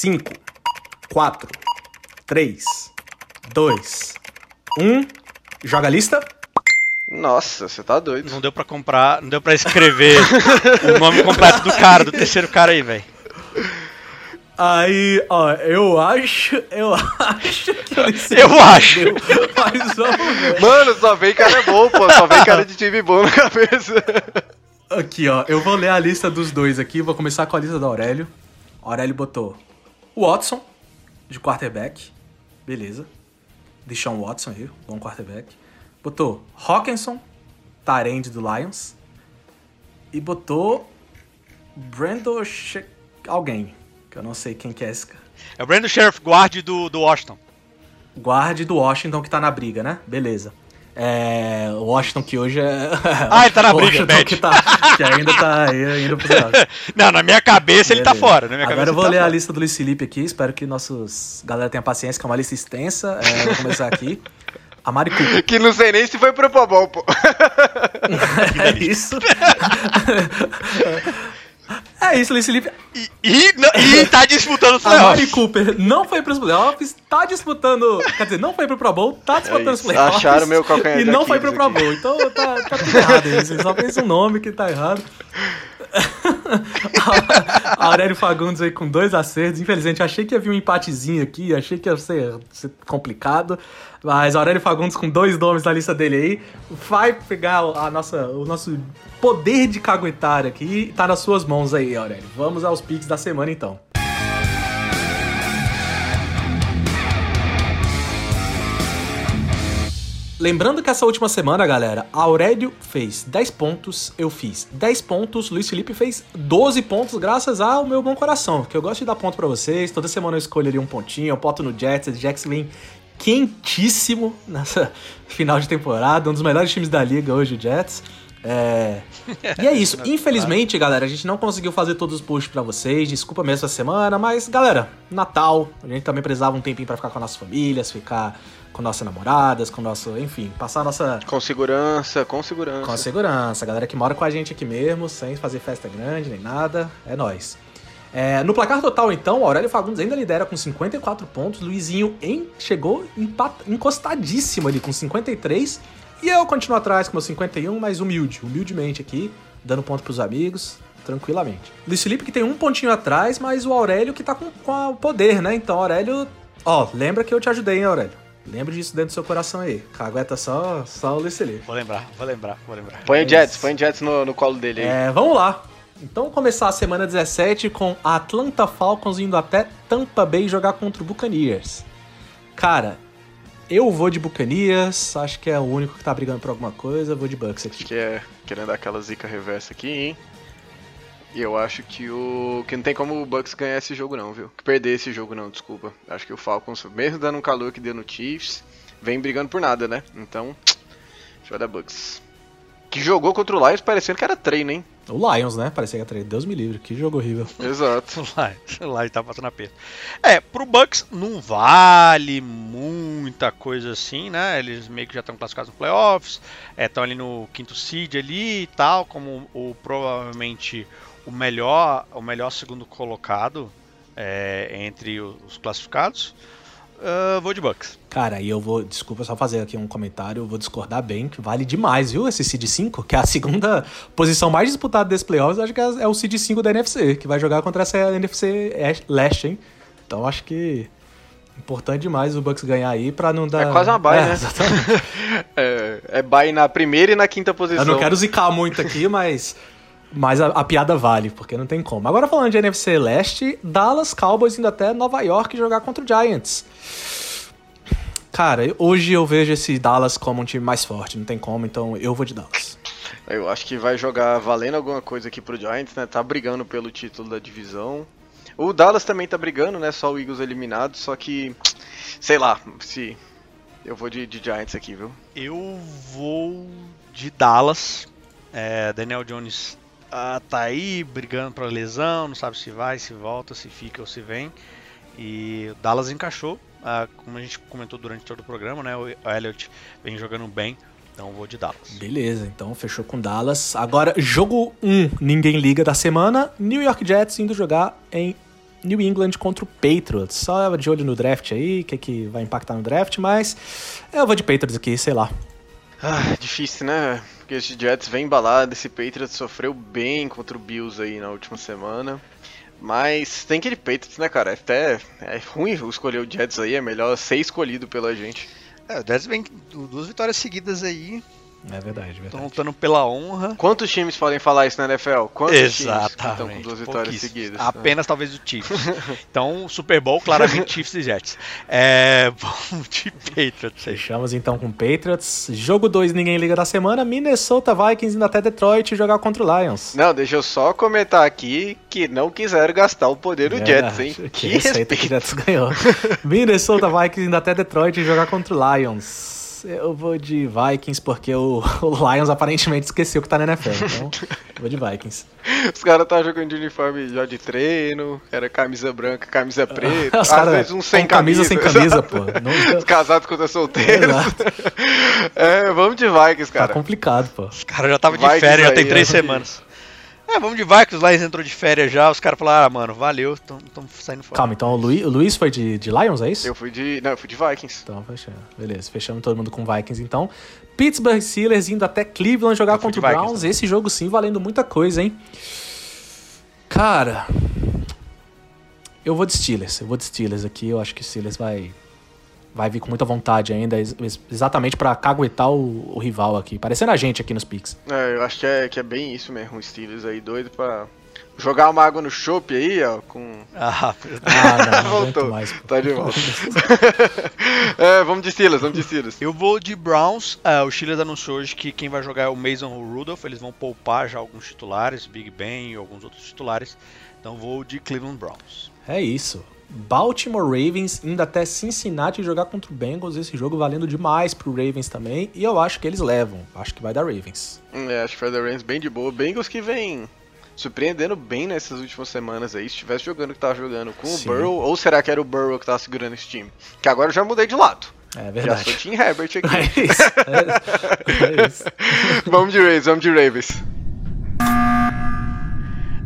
Cinco, quatro, três, dois, um. Joga a lista. Nossa, você tá doido. Não deu pra comprar, não deu pra escrever o nome completo do cara, do terceiro cara aí, velho. Aí, ó, eu acho, eu acho que Eu acho. mas vamos. Mano, só vem cara bom, pô. Só vem cara de time bom na cabeça. Aqui, ó, eu vou ler a lista dos dois aqui, vou começar com a lista do Aurélio. Aurélio botou Watson, de quarterback, beleza. Deshaun Watson aí, bom quarterback. Botou Hawkinson, Tyrande do Lions. E botou Brandon She- alguém, que eu não sei quem que é esse cara. É o Brandon Sheriff, guarde do, do Washington. Guarde do Washington que tá na briga, né? Beleza. É, o Washington que hoje é. Ah, ele tá na o briga, Washington que, tá, que ainda tá indo playoffs. Não, na minha cabeça ele tá fora. Na minha Agora cabeça eu vou ele ler tá a fora. lista do Luiz Felipe aqui. Espero que nossos galera tenha paciência, que é uma lista extensa. É, vou começar aqui. A Mari Cooper. Que não sei nem se foi pro Pro Bowl, pô. é isso. É isso, Luiz Felipe. E, e, não- e tá disputando os A Mari playoffs. Cooper não foi pros playoffs, tá disputando. Quer dizer, não foi pro Pro Bowl, tá disputando É os playoffs. Acharam meu calcanhar E não foi pro Pro Bowl. Então tá, tá tudo errado só pensa um nome que tá errado. Aurélio Fagundes aí com dois acertos. Infelizmente, achei que ia vir um empatezinho aqui, achei que ia ser, ser complicado. Mas Aurélio Fagundes com dois nomes na lista dele aí vai pegar a nossa, o nosso poder de caguetar aqui. Tá nas suas mãos aí, Aurélio. Vamos aos picks da semana então. Lembrando que essa última semana, galera, Aurélio fez 10 pontos, eu fiz 10 pontos, Luiz Felipe fez 12 pontos, graças ao meu bom coração, que eu gosto de dar ponto pra vocês. Toda semana eu escolho ali um pontinho, eu boto no Jets, o Jets vem quentíssimo nessa final de temporada, um dos melhores times da liga hoje, o Jets. É... E é isso. Infelizmente, galera, a gente não conseguiu fazer todos os posts pra vocês. Desculpa mesmo essa semana, mas, galera, Natal, a gente também precisava um tempinho pra ficar com as nossas famílias, ficar com nossas namoradas, com nosso. Enfim, passar a nossa. Com segurança, com segurança. Com segurança, a galera que mora com a gente aqui mesmo, sem fazer festa grande nem nada, é nóis. É, no placar total, então, Aurélio Fagundes ainda lidera com 54 pontos, Luizinho em, chegou empat, encostadíssimo ali com 53, e eu continuo atrás com meu 51, mas humilde, humildemente aqui, dando ponto pros amigos, tranquilamente. Luiz Felipe que tem um pontinho atrás, mas o Aurélio que tá com, com o poder, né? Então, Aurélio, ó, lembra que eu te ajudei, hein, Aurélio? Lembre disso dentro do seu coração aí. Cagueta só, só o Luiz Felipe. Vou lembrar, vou lembrar, vou lembrar. Põe É o Jets, isso. põe o Jets no, no colo dele aí. É, vamos lá. Então começar a semana 17 com a Atlanta Falcons indo até Tampa Bay jogar contra o Buccaneers. Cara, eu vou de Buccaneers, acho que é o único que tá brigando por alguma coisa, vou de Bucks aqui. Acho que é querendo dar aquela zica reversa aqui, hein? E eu acho que o. que não tem como o Bucks ganhar esse jogo não, viu? Que perder esse jogo não, desculpa. Acho que o Falcons, mesmo dando um calor que deu no Chiefs, vem brigando por nada, né? Então, eu dar Bucks. Que jogou contra o Lions parecendo que era treino, hein? O Lions, né? Parecia que ia três. Deus me livre, que jogo horrível. Exato. Lá, lá ele tá passando a peso. É, pro Bucks não vale muita coisa assim, né? Eles meio que já estão classificados no playoffs, estão ali no quinto seed ali e tal, como o provavelmente o melhor, o melhor segundo colocado é, entre os classificados. Ah, vou de Bucks. Cara, e eu vou, desculpa só fazer aqui um comentário, eu vou discordar bem, que vale demais, viu? Esse Seed 5, que é a segunda posição mais disputada desse playoffs, acho que é o Seed 5 da NFC, que vai jogar contra essa NFC leste, hein? Então acho que importante demais o Bucks ganhar aí pra não dar. É quase uma bye, É, né? exatamente. É, é bye na primeira e na quinta posição. Eu não quero zicar muito aqui, mas. Mas a, a piada vale, porque não tem como. Agora falando de NFC Leste, Dallas Cowboys indo até Nova York jogar contra o Giants. Cara, hoje eu vejo esse Dallas como um time mais forte, não tem como, então eu vou de Dallas. Eu acho que vai jogar valendo alguma coisa aqui pro Giants, né? Tá brigando pelo título da divisão. O Dallas também tá brigando, né? Só o Eagles eliminado, só que. Sei lá, se. Eu vou de, de Giants aqui, viu? Eu vou de Dallas. É, Daniel Jones ah, tá aí brigando pra lesão, não sabe se vai, se volta, se fica ou se vem. E o Dallas encaixou, ah, como a gente comentou durante todo o programa, né? O Elliott vem jogando bem, então eu vou de Dallas. Beleza, então fechou com Dallas. Agora, jogo 1, ninguém liga da semana. New York Jets indo jogar em New England contra o Patriots. Só de olho no draft aí, o que, que vai impactar no draft, mas eu vou de Patriots aqui, sei lá. Ah, difícil, né? Porque esse Jets vem embalado, esse Patriots sofreu bem contra o Bills aí na última semana. Mas tem aquele Patriots, né, cara? Até é ruim escolher o Jets aí, é melhor ser escolhido pela gente. É, o Jets vem du- duas vitórias seguidas aí, É verdade, estão verdade. lutando pela honra. Quantos times podem falar isso na NFL? Quantos times que estão com Exatamente. duas vitórias seguidas? Apenas talvez o Chiefs. então, Super Bowl, claramente Chiefs e Jets. É, vamos de Patriots. Fechamos então com Patriots. Jogo 2, ninguém liga da semana. Minnesota Vikings indo até Detroit jogar contra o Lions. Não, deixa eu só comentar aqui que não quiseram gastar o poder do Jets, hein? Que que o respeito. Jets ganhou. Minnesota Vikings indo até Detroit jogar contra o Lions. Eu vou de Vikings porque o, o Lions aparentemente esqueceu que tá na NFL. Então, eu vou de Vikings. Os caras estavam jogando de uniforme já de treino, era camisa branca, camisa preta, Os às caras vezes um sem camisa camisa. sem camisa, pô. Não- Os casados contra solteiros. É, vamos de Vikings, Tá cara. complicado, pô. Os caras já estavam de férias, já tem aí, três é. semanas. É, vamos de Vikings, o Lions entrou de férias já, os caras falaram, ah, mano, valeu, estamos saindo fora. Calma, então o Luiz, o Luiz foi de, de Lions, é isso? Eu fui de. Não, eu fui de Vikings. Então, fechamos. Beleza, fechamos todo mundo com Vikings, então. Pittsburgh Steelers indo até Cleveland jogar Eu contra o Vikings Browns. Esse jogo sim valendo muita coisa, hein? Cara, eu vou de Steelers. Eu vou de Steelers aqui. Eu acho que o Steelers vai vai vir com muita vontade ainda, ex- ex- exatamente pra caguetar o, o rival aqui. Parecendo a gente aqui nos picks. É, eu acho que é, que é bem isso mesmo, o Steelers aí doido pra jogar uma água no chopp aí, ó, com. Ah, Ah, não, não aguento Voltou. mais. Tá de volta. é, vamos de Steelers, vamos de Steelers. eu vou de Browns, ah, o Steelers anunciou hoje que quem vai jogar é o Mason Rudolph, eles vão poupar já alguns titulares, Big Ben e alguns outros titulares, então vou de Cleveland Browns. É isso. Baltimore Ravens indo até Cincinnati jogar contra o Bengals. Esse jogo valendo demais pro Ravens também. E eu acho que eles levam. Acho que vai dar Ravens. É, acho que vai dar Rams bem de boa. Bengals que vem surpreendendo bem nessas últimas semanas aí. Se estivesse jogando o que tava jogando com Sim. o Burrow, ou será que era o Burrow que tava segurando esse time? Que agora eu já mudei de lado. É Já verdade. sou Team Herbert aqui. É isso. É, é isso. vamos de Ravens, vamos de Ravens.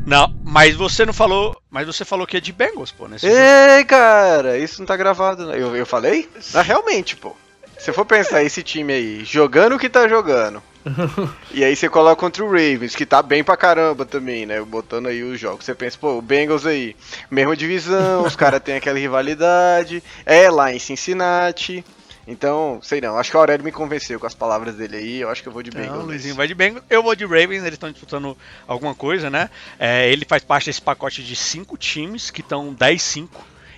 Não, mas você não falou. Mas você falou que é de Bengals, pô, nesse jogo. Ei, cara, isso não tá gravado. né? Eu, eu falei? Ah, realmente, pô. Se for pensar esse time aí, jogando o que tá jogando. e aí você coloca contra o Ravens, que tá bem pra caramba também, né? Botando aí os jogos. Você pensa, pô, o Bengals aí, mesma divisão, os caras têm aquela rivalidade. É lá em Cincinnati. Então, sei não, acho que o Aurélio me convenceu com as palavras dele aí. Eu acho que eu vou de Bengals. O nesse. Luizinho vai de Bengals, eu vou de Ravens, eles estão disputando alguma coisa, né? É, ele faz parte desse pacote de cinco times que estão 10-5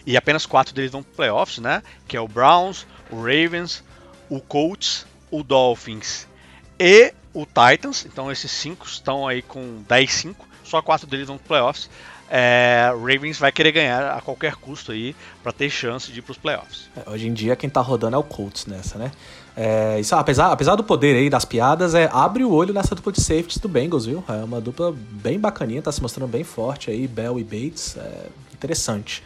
e apenas quatro deles vão pro playoffs, né? Que é o Browns, o Ravens, o Colts, o Dolphins e o Titans. Então esses cinco estão aí com 10-5, só quatro deles vão pro playoffs. É, Ravens vai querer ganhar a qualquer custo aí para ter chance de ir pros playoffs. É, Hoje em dia quem tá rodando é o Colts nessa, né? É, isso, apesar, apesar do poder aí das piadas, é, abre o olho nessa dupla de safeties do Bengals, viu? É uma dupla bem bacaninha, tá se mostrando bem forte aí, Bell e Bates, é interessante.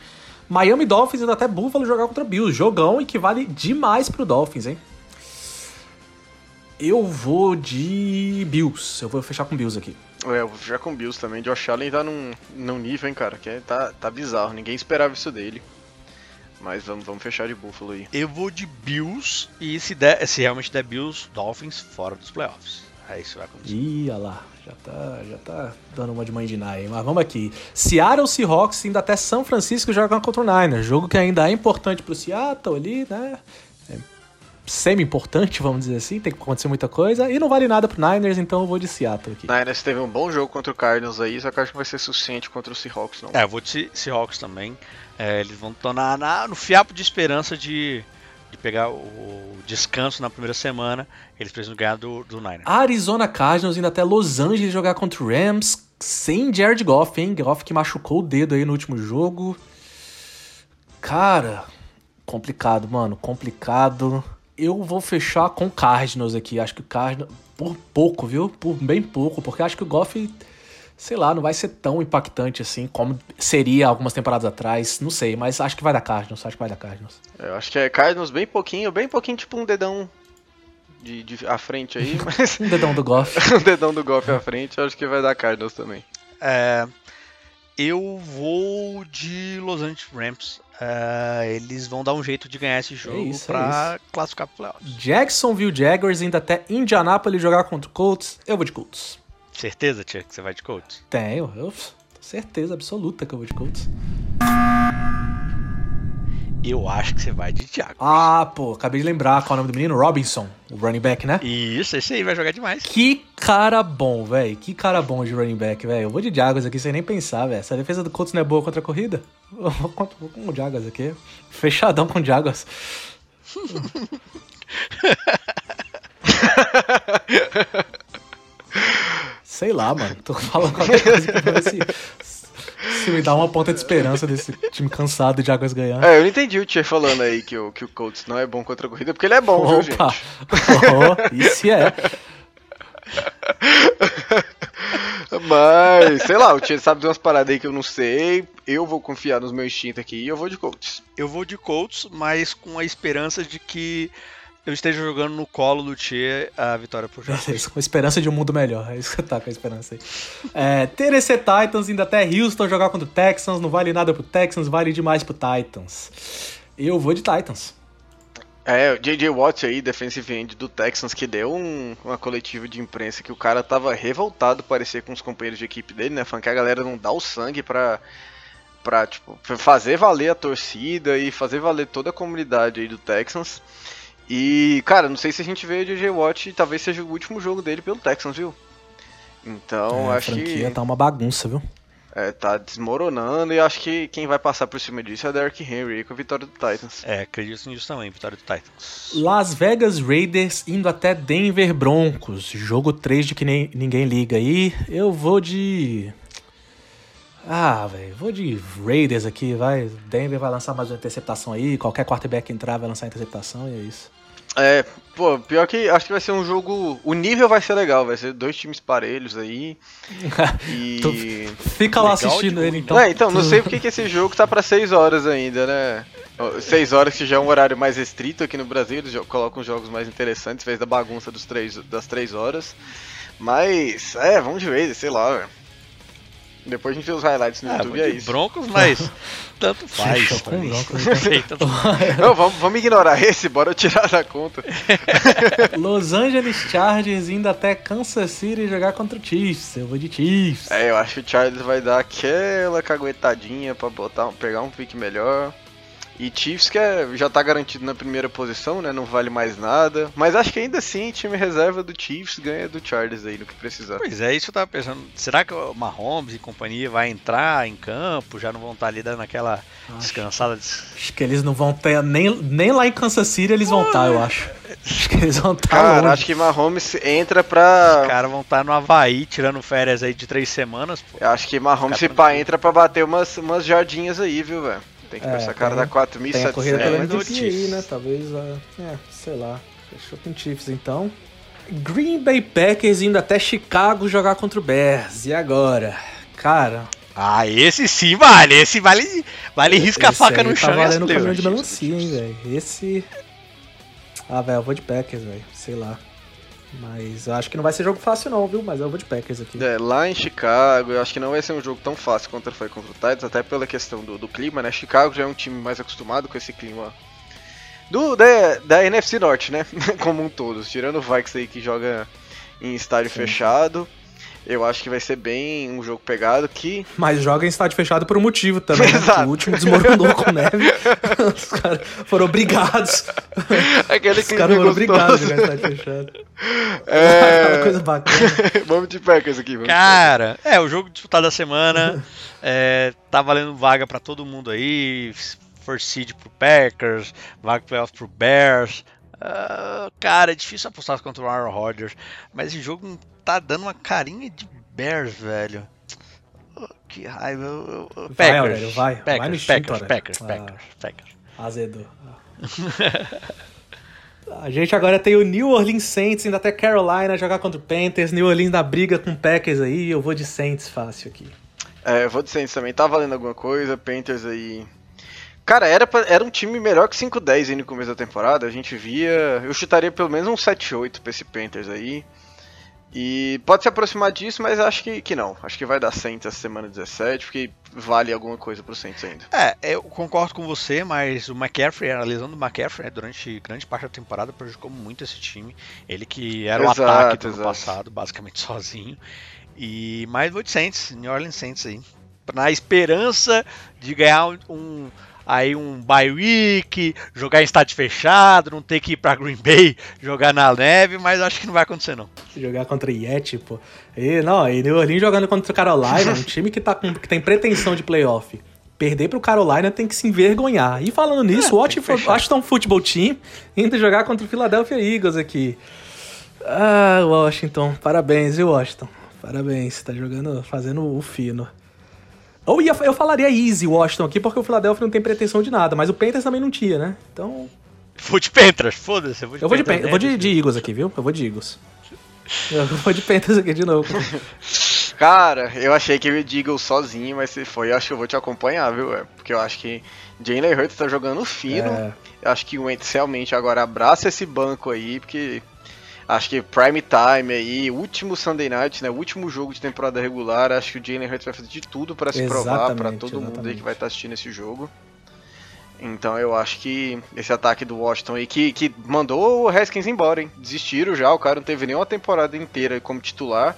Miami Dolphins indo até Buffalo jogar contra Bills, jogão e que vale demais pro Dolphins, hein? Eu vou de Bills, eu vou fechar com Bills aqui. É, eu vou já com Bills também. Josh Allen tá num, num nível, hein, cara, que é, tá, tá bizarro. Ninguém esperava isso dele. Mas vamos, vamos fechar de Buffalo aí. Eu vou de Bills e se, der, se realmente der Bills, Dolphins fora dos playoffs. É isso que vai acontecer. Ih, olha lá, já tá, já tá dando uma de mãe de Nai, mas vamos aqui. Seattle Seahawks indo até São Francisco jogar contra o Niners, jogo que ainda é importante pro Seattle ali, né? Semi-importante, vamos dizer assim, tem que acontecer muita coisa, e não vale nada pro Niners, então eu vou de Seattle aqui. Niners teve um bom jogo contra o Cardinals aí, só que eu acho que vai ser suficiente contra o Seahawks, não. É, eu vou de Se- Seahawks também. É, eles vão estar na, na- no fiapo de esperança de, de pegar o descanso na primeira semana. Eles precisam ganhar do, do Niners. Arizona Cardinals indo até Los Angeles jogar contra o Rams, sem Jared Goff, hein? Goff que machucou o dedo aí no último jogo. Cara, complicado, mano, complicado. Eu vou fechar com o Cardinals aqui. Acho que o Cardinals, por pouco, viu? Por bem pouco, porque acho que o Goff, sei lá, não vai ser tão impactante assim como seria algumas temporadas atrás. Não sei, mas acho que vai dar Cardinals. Acho que vai dar Cardinals. Eu acho que é Cardinals bem pouquinho, bem pouquinho, tipo um dedão de, de à frente aí, mas Um dedão do Goff. um dedão do golfe à frente, eu acho que vai dar Cardinals também. É, eu vou de Los Angeles Rams. É, eles vão dar um jeito de ganhar esse jogo isso, é pra classificar pro playoffs. Jacksonville Jaguars indo até Indianapolis jogar contra o Colts. Eu vou de Colts. Certeza, Tia, que você vai de Colts? Tenho, eu tenho certeza absoluta que eu vou de Colts. Eu acho que você vai de Thiago. Ah, pô, acabei de lembrar qual é o nome do menino? Robinson, o running back, né? Isso, esse aí vai jogar demais. Que cara bom, velho. Que cara bom de running back, velho. Eu vou de Jaguars aqui sem nem pensar, velho. Essa defesa do Colts não é boa contra a corrida? Eu vou com o Jaguars aqui. Fechadão com o Jaguars. Sei lá, mano. Tô falando qualquer coisa aqui pra se, me dá uma ponta de esperança desse time cansado de Jaguars ganhar. É, eu não entendi o Tia falando aí que o, que o Colts não é bom contra a corrida, porque ele é bom, viu, gente? Opa! Oh, isso é. Mas, sei lá, o Tia sabe de umas paradas aí que eu não sei. Eu vou confiar nos meus instintos aqui e eu vou de Colts. Eu vou de Colts, mas com a esperança de que eu esteja jogando no colo do Tia a vitória pro Jaguars. Beleza, com esperança de um mundo melhor. É isso que tá com a esperança aí. É, Tennessee Titans indo até Houston jogar contra o Texans. Não vale nada pro Texans, vale demais pro Titans. Eu vou de Titans. É, o J.J. Watt aí, defensive end do Texans, que deu um- uma coletiva de imprensa que o cara tava revoltado, parecer com os companheiros de equipe dele, né? Falando que a galera não dá o sangue pra, pra tipo, fazer valer a torcida e fazer valer toda a comunidade aí do Texans. E, cara, não sei se a gente vê o J.J. Watt, talvez seja o último jogo dele pelo Texans, viu? Então, É, a acho franquia que tá uma bagunça, viu? é, tá desmoronando e acho que quem vai passar por cima disso é o Derrick Henry aí com a vitória do Titans. É, acredito nisso também, vitória do Titans. Las Vegas Raiders indo até Denver Broncos. Jogo 3 de que nem, ninguém liga aí. Eu vou de. Ah, velho, vou de Raiders aqui, vai. Denver vai lançar mais uma interceptação aí. Qualquer quarterback entrar vai lançar interceptação e é isso. É, pô, pior que acho que vai ser um jogo. O nível vai ser legal, vai ser dois times parelhos aí. E. Fica lá Legal assistindo de ele então. é, então, não sei porque que esse jogo tá pra 6 horas ainda, né? 6 horas que já é um horário mais restrito aqui no Brasil, eles colocam jogos mais interessantes, vez da bagunça dos três, das 3 horas. Mas, é, vamos de vez, sei lá, velho. Depois a gente vê os highlights no Ah, YouTube, é isso. Broncos, mas tanto faz. Com mim. Broncos, Não sei, tanto faz. Não, vamos, vamos ignorar esse, bora tirar da conta. Los Angeles Chargers indo até Kansas City jogar contra o Chiefs. Eu vou de Chiefs. É, eu acho que o Charles vai dar aquela caguetadinha pra botar, um- pegar um pique melhor. E Chiefs que é- já tá garantido na primeira posição, né? Não vale mais nada. Mas acho que ainda assim, time reserva do Chiefs ganha do Chargers aí no que precisar. Pois é, isso que eu tava pensando. Será que o Mahomes e companhia vai entrar em campo? Já não vão estar ali dando aquela descansada? des- Acho que eles não vão ter. Nem, nem lá em Kansas City eles vão estar, eu acho. Acho que eles vão estar. Cara, longe. acho que Mahomes entra Os pra. caras vão estar no Havaí tirando férias aí de três semanas, pô. Eu acho que Mahomes se pá entra pra bater umas, umas jardinhas aí, viu, velho? Tem que É, pensar, cara, tem- dá 4.700. Tem a corrida pelo mas o MVP aí, né? Talvez, ah, é, sei lá. Fechou com o Chiefs, então. Green Bay Packers indo até Chicago jogar contra o Bears. E agora? Cara, Ah, esse sim vale. Esse vale, vale risca a faca no tá chão e valendo o caminhão de melancia, hein, velho. Esse... Ah, velho, eu vou de Packers, velho. Sei lá. Mas eu acho que não vai ser jogo fácil não, viu? Mas eu vou de Packers aqui. É, lá em Chicago, eu acho que não vai ser um jogo tão fácil quanto foi contra o Titans, até pela questão do, do clima, né? Chicago já é um time mais acostumado com esse clima do, da, da NFC Norte, né? Como um todo. Tirando o Vikings aí que joga em estádio fechado, eu acho que vai ser bem um jogo pegado que. Mas joga em estádio fechado por um motivo também, né? Exato. O último desmoronou com neve. Os caras foram obrigados. Aquele Os caras foram gostoso. obrigados a jogar em estádio fechado. É... Aquela coisa bacana. vamos de Packers aqui, vamos de Cara, é, o jogo disputado da semana é, tá valendo vaga pra todo mundo aí. First seed pro Packers, vaga playoff pro Bears. Ah, cara, é difícil apostar contra o Aaron Rodgers, mas esse jogo tá dando uma carinha de Bears, velho. Oh, Que raiva. eu- eu- eu- Vai, Packers, Aurélio, vai. Vai no Packers, instinto, Packers. Packers, Ah. Packers, Packers. Azedou. A gente agora tem o New Orleans Saints indo até Carolina jogar contra o Panthers. New Orleans na briga com o Packers aí. Eu vou de Saints fácil aqui. É, eu vou de Saints também. Tá valendo alguma coisa, Panthers aí. Cara, era, pra- era um time melhor que 5-10 aí no começo da temporada. A gente via. Eu chutaria pelo menos um 7-8 pra esse Panthers aí. E pode se aproximar disso, mas acho que, que não. Acho que vai dar Saints essa semana 17, porque vale alguma coisa pro Saints ainda. É, eu concordo com você, mas o McCaffrey, a lesão do McCaffrey, né, durante grande parte da temporada, prejudicou muito esse time. Ele que era o Exato, ataque do ano passado, basicamente sozinho. E mais vou de Saints, New Orleans Saints aí. Na esperança de ganhar um, um- aí um bye week, jogar em estádio fechado, não ter que ir pra Green Bay jogar na neve, mas acho que não vai acontecer não. Jogar contra Yeti, pô. E, não, e New Orleans jogando contra o Carolina, um time que, tá com, que tem pretensão de playoff. Perder pro Carolina tem que se envergonhar. E falando nisso, o É, fechar. Washington Football Team indo jogar contra o Philadelphia Eagles aqui. Ah, Washington. Parabéns, viu, Washington? Parabéns, tá jogando, fazendo o fino. Ou ia, eu falaria easy Washington aqui, porque o Philadelphia não tem pretensão de nada, mas o Panthers também não tinha, né? Então, Vou de Panthers, foda-se. Eu vou de, eu vou de, Panthers, Pan- eu vou de, de Eagles aqui, viu? Eu vou de Eagles. Eu vou de Panthers aqui de novo. Cara, eu achei que eu ia de Eagles sozinho, mas se foi, eu acho que eu vou te acompanhar, viu? é? Porque eu acho que Jalen Hurts tá jogando fino. É. Eu acho que o Wentz realmente agora abraça esse banco aí, porque acho que prime time aí, último Sunday night, né? Último jogo de temporada regular, acho que o Jalen Hurts vai fazer de tudo pra se provar Exatamente, todo mundo aí exatamente. que vai estar assistindo esse jogo. Então eu acho que esse ataque do Washington aí, que, que mandou o Haskins embora, hein? Desistiram já, o cara não teve nenhuma temporada inteira como titular.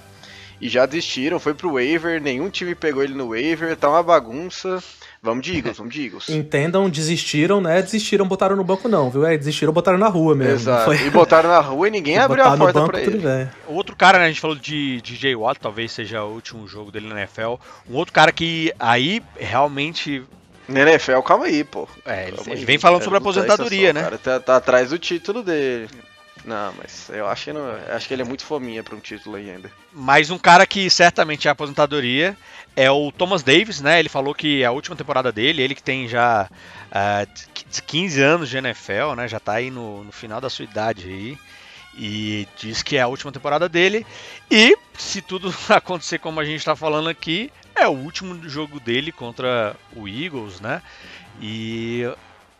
E já desistiram, foi pro waiver, nenhum time pegou ele no waiver, tá uma bagunça. Vamos de Eagles, vamos de Eagles. Entendam, desistiram, né? Desistiram, botaram no banco não, viu? É, desistiram, botaram na rua mesmo. Exato. Foi- E botaram na rua e ninguém abriu a porta banco, pra tudo ele. bem. Outro cara, né, a gente falou de DJ Watt, talvez seja o último jogo dele na NFL. Um outro cara que aí realmente. Na NFL, calma aí, pô. É, ele, aí, vem falando quero sobre aposentadoria, né? O cara tá, tá atrás do título dele. Não, mas eu acho que, não, acho que ele é muito fominha pra um título aí ainda. Mas um cara que certamente é aposentadoria é o Thomas Davis, né? Ele falou que é a última temporada dele, ele que tem já uh, 15 anos de NFL, né? Já tá aí no, no final da sua idade aí. E diz que é a última temporada dele. E se tudo acontecer como a gente está falando aqui, é o último jogo dele contra o Eagles, né? E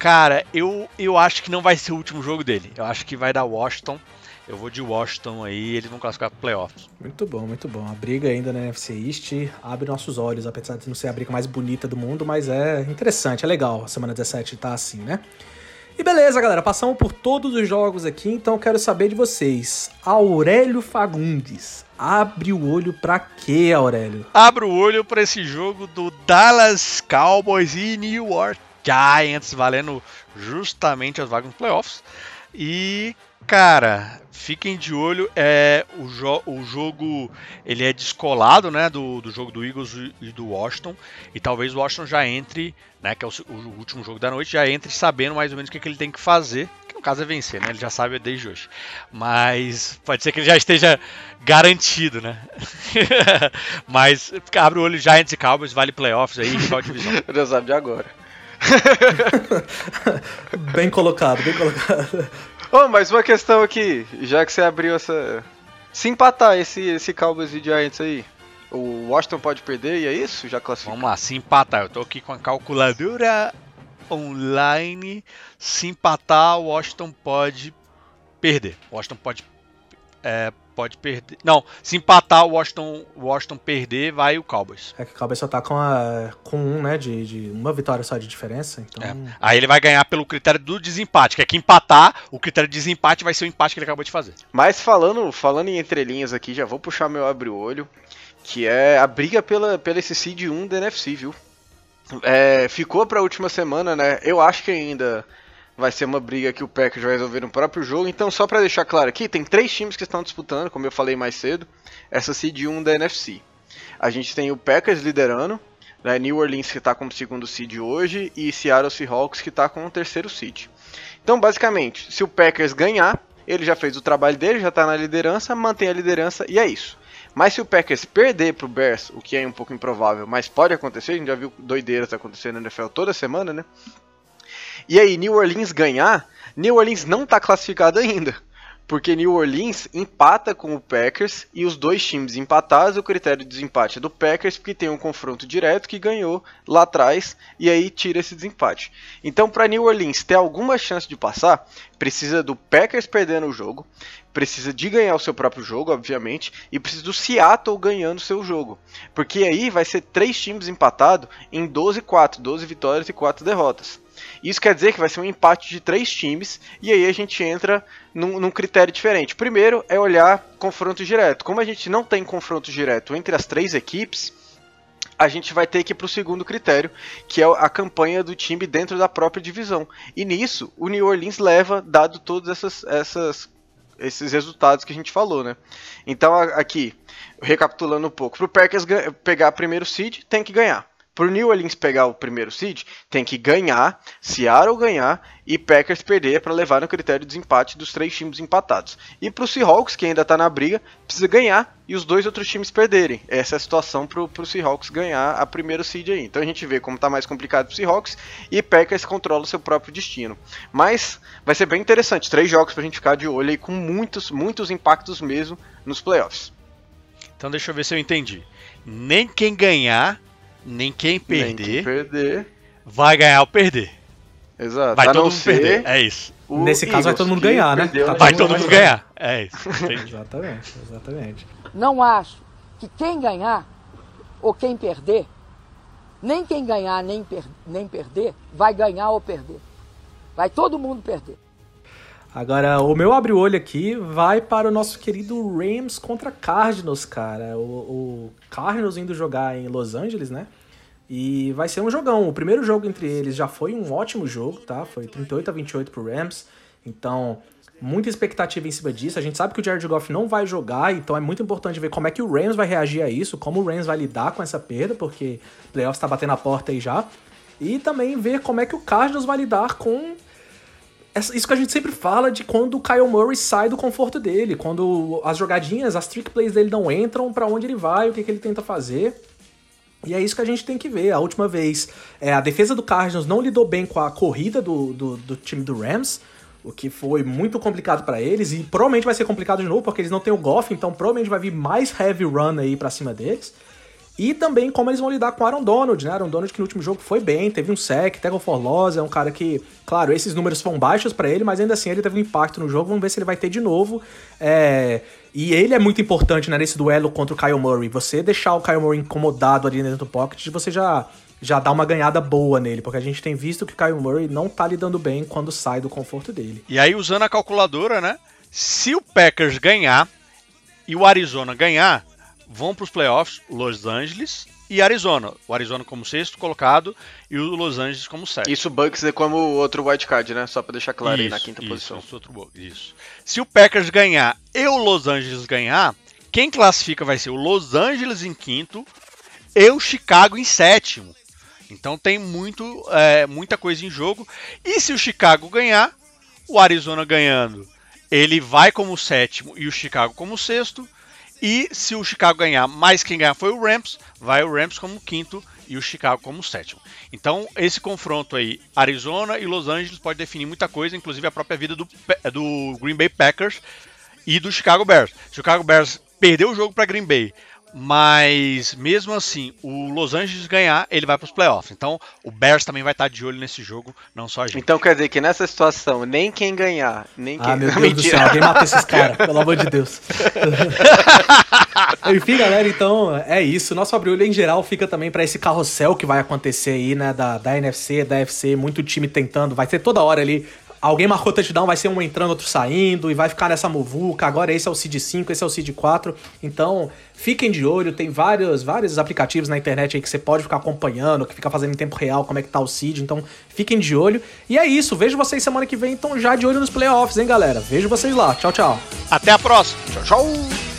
cara, eu, eu acho que não vai ser o último jogo dele. Eu acho que vai dar Washington. Eu vou de Washington aí, eles vão classificar para playoffs. Muito bom, muito bom. A briga ainda na NFC East abre nossos olhos, apesar de não ser a briga mais bonita do mundo, mas é interessante, é legal a semana 17 tá assim, né? E beleza, galera, passamos por todos os jogos aqui, então quero saber de vocês. Aurélio Fagundes, abre o olho pra quê, Aurélio? Abre o olho para esse jogo do Dallas Cowboys e New York Giants, valendo justamente as vagas nos playoffs. E Cara, fiquem de olho. É, o, jo o jogo ele é descolado né, do, do jogo do Eagles e do Washington. E talvez o Washington já entre, né, que é o, o último jogo da noite, já entre sabendo mais ou menos o que, que ele tem que fazer. Que no caso é vencer, né? Ele já sabe desde hoje. Mas pode ser que ele já esteja garantido, né? Mas abre o olho Giants e Cowboys, vale playoffs aí, rival divisão. Já sabe de agora. bem colocado, bem colocado. Oh, mas uma questão aqui, já que você abriu essa. Se empatar esse, esse Cowboys e Giants aí, o Washington pode perder e é isso? Já classificou? Vamos lá, se empatar. Eu tô aqui com a calculadora online. Se empatar, o Washington pode perder. O Washington pode é, pode perder. Não, se empatar o Washington, Washington perder, vai o Cowboys. É que o Cowboys só tá com, a, com um, né, de, de uma vitória só de diferença, então... É. Aí ele vai ganhar pelo critério do desempate, que é que empatar, o critério de desempate vai ser o empate que ele acabou de fazer. Mas falando, falando em entrelinhas aqui, já vou puxar meu abre-olho, que é a briga pela, pela esse seed 1 da NFC, viu? É, ficou pra última semana, né? Eu acho que ainda vai ser uma briga que o Packers vai resolver no próprio jogo. Então, só para deixar claro aqui, tem três times que estão disputando, como eu falei mais cedo, essa seed 1 da NFC. A gente tem o Packers liderando, né, New Orleans que está como segundo seed hoje e Seattle Seahawks que está com o terceiro seed. Então, basicamente, se o Packers ganhar, ele já fez o trabalho dele, já está na liderança, mantém a liderança e é isso. Mas se o Packers perder para o Bears, o que é um pouco improvável, mas pode acontecer, a gente já viu doideiras acontecendo na NFL toda semana, né? E aí, New Orleans ganhar, New Orleans não está classificado ainda. Porque New Orleans empata com o Packers e os dois times empatados, o critério de desempate é do Packers, porque tem um confronto direto que ganhou lá atrás e aí tira esse desempate. Então, para New Orleans ter alguma chance de passar, precisa do Packers perdendo o jogo, precisa de ganhar o seu próprio jogo, obviamente, e precisa do Seattle ganhando o seu jogo. Porque aí vai ser três times empatados em 12-4, 12 vitórias e 4 derrotas. Isso quer dizer que vai ser um empate de três times, e aí a gente entra num, num, critério diferente. Primeiro é olhar confronto direto. Como a gente não tem confronto direto entre as três equipes, a gente vai ter que ir para o segundo critério, que é a campanha do time dentro da própria divisão. E nisso, o New Orleans leva, dado todos essas, essas, esses resultados que a gente falou, né? Então, aqui, recapitulando um pouco, para o Packers pegar primeiro seed, tem que ganhar. Pro New Orleans pegar o primeiro seed, tem que ganhar, Seattle ganhar e Packers perder para levar no critério de desempate dos três times empatados. E pro Seahawks, que ainda tá na briga, precisa ganhar e os dois outros times perderem. Essa é a situação pro, pro Seahawks ganhar a primeiro seed aí. Então a gente vê como tá mais complicado pro Seahawks e Packers controla o seu próprio destino. Mas vai ser bem interessante, três jogos pra gente ficar de olho aí com muitos, muitos impactos mesmo nos playoffs. Então deixa eu ver se eu entendi. Nem quem ganhar nem quem perder, nem quem perder vai ganhar ou perder. Exato. Vai todo mundo perder. É isso. Nesse caso vai todo mundo ganhar, né? Tá vai todo mundo ganhar. É isso. exatamente, exatamente. Não acho que quem ganhar ou quem perder, nem quem ganhar nem, per nem perder, vai ganhar ou perder. Vai todo mundo perder. Agora, o meu abre-olho aqui vai para o nosso querido Rams contra Cardinals, cara. O, o Cardinals indo jogar em Los Angeles, né? E vai ser um jogão. O primeiro jogo entre eles já foi um ótimo jogo, tá? Foi 38 a 28 pro Rams. Então, muita expectativa em cima disso. A gente sabe que o Jared Goff não vai jogar, então é muito importante ver como é que o Rams vai reagir a isso, como o Rams vai lidar com essa perda, porque o playoffs tá batendo a porta aí já. E também ver como é que o Cardinals vai lidar com isso que a gente sempre fala de quando o Kyle Murray sai do conforto dele, quando as jogadinhas, as trick plays dele não entram, pra onde ele vai, o que, que ele tenta fazer. E é isso que a gente tem que ver. A última vez, é, a defesa do Cardinals não lidou bem com a corrida do, do, do time do Rams, o que foi muito complicado pra eles, e provavelmente vai ser complicado de novo, porque eles não têm o Goff, então provavelmente vai vir mais heavy run aí pra cima deles. E também como eles vão lidar com Aaron Donald, né? Aaron Donald que no último jogo foi bem, teve um sec, tackle for loss, é um cara que, claro, esses números foram baixos pra ele, mas ainda assim ele teve um impacto no jogo, vamos ver se ele vai ter de novo. É, E ele é muito importante né, nesse duelo contra o Kyle Murray. Você deixar o Kyle Murray incomodado ali dentro do pocket, você já, já dá uma ganhada boa nele, porque a gente tem visto que o Kyle Murray não tá lidando bem quando sai do conforto dele. E aí, usando a calculadora, né? Se o Packers ganhar e o Arizona ganhar, vão para os playoffs Los Angeles e Arizona. O Arizona como sexto colocado e o Los Angeles como sétimo. Isso o Bucks é como o outro wildcard, né? Só pra deixar claro aí na Isso, quinta isso, posição. isso, outro isso. Se o Packers ganhar e o Los Angeles ganhar, quem classifica vai ser o Los Angeles em quinto e o Chicago em sétimo. Então tem muito, é, muita coisa em jogo. E se o Chicago ganhar, o Arizona ganhando, ele vai como sétimo e o Chicago como sexto. E se o Chicago ganhar, mais quem ganhar foi o Rams, vai o Rams como quinto e o Chicago como sétimo. Então, esse confronto aí, Arizona e Los Angeles, pode definir muita coisa, inclusive a própria vida do, do Green Bay Packers e do Chicago Bears. Chicago Bears perdeu o jogo para Green Bay, mas mesmo assim, o Los Angeles ganhar, ele vai para os playoffs. Então, o Bears também vai estar de olho nesse jogo, não só a gente. Então quer dizer que nessa situação, nem quem ganhar, nem quem. Ah, meu Deus do Mentira. céu, alguém mata esses caras, pelo amor de Deus. Enfim, galera, então é isso. Nosso abriolho em geral fica também pra esse carrossel que vai acontecer aí, né? Da, da NFC, da FC, muito time tentando. Vai ser toda hora ali. Alguém marcou touchdown, vai ser um entrando, outro saindo, e vai ficar nessa muvuca. Agora esse é o Seed 5, esse é o Seed 4. Então, fiquem de olho, tem vários, vários aplicativos na internet aí que você pode ficar acompanhando, que fica fazendo em tempo real como é que tá o Seed. Então, fiquem de olho. E é isso, vejo vocês semana que vem, então já de olho nos playoffs, hein, galera? Vejo vocês lá. Tchau, tchau. Até a próxima! Tchau, tchau.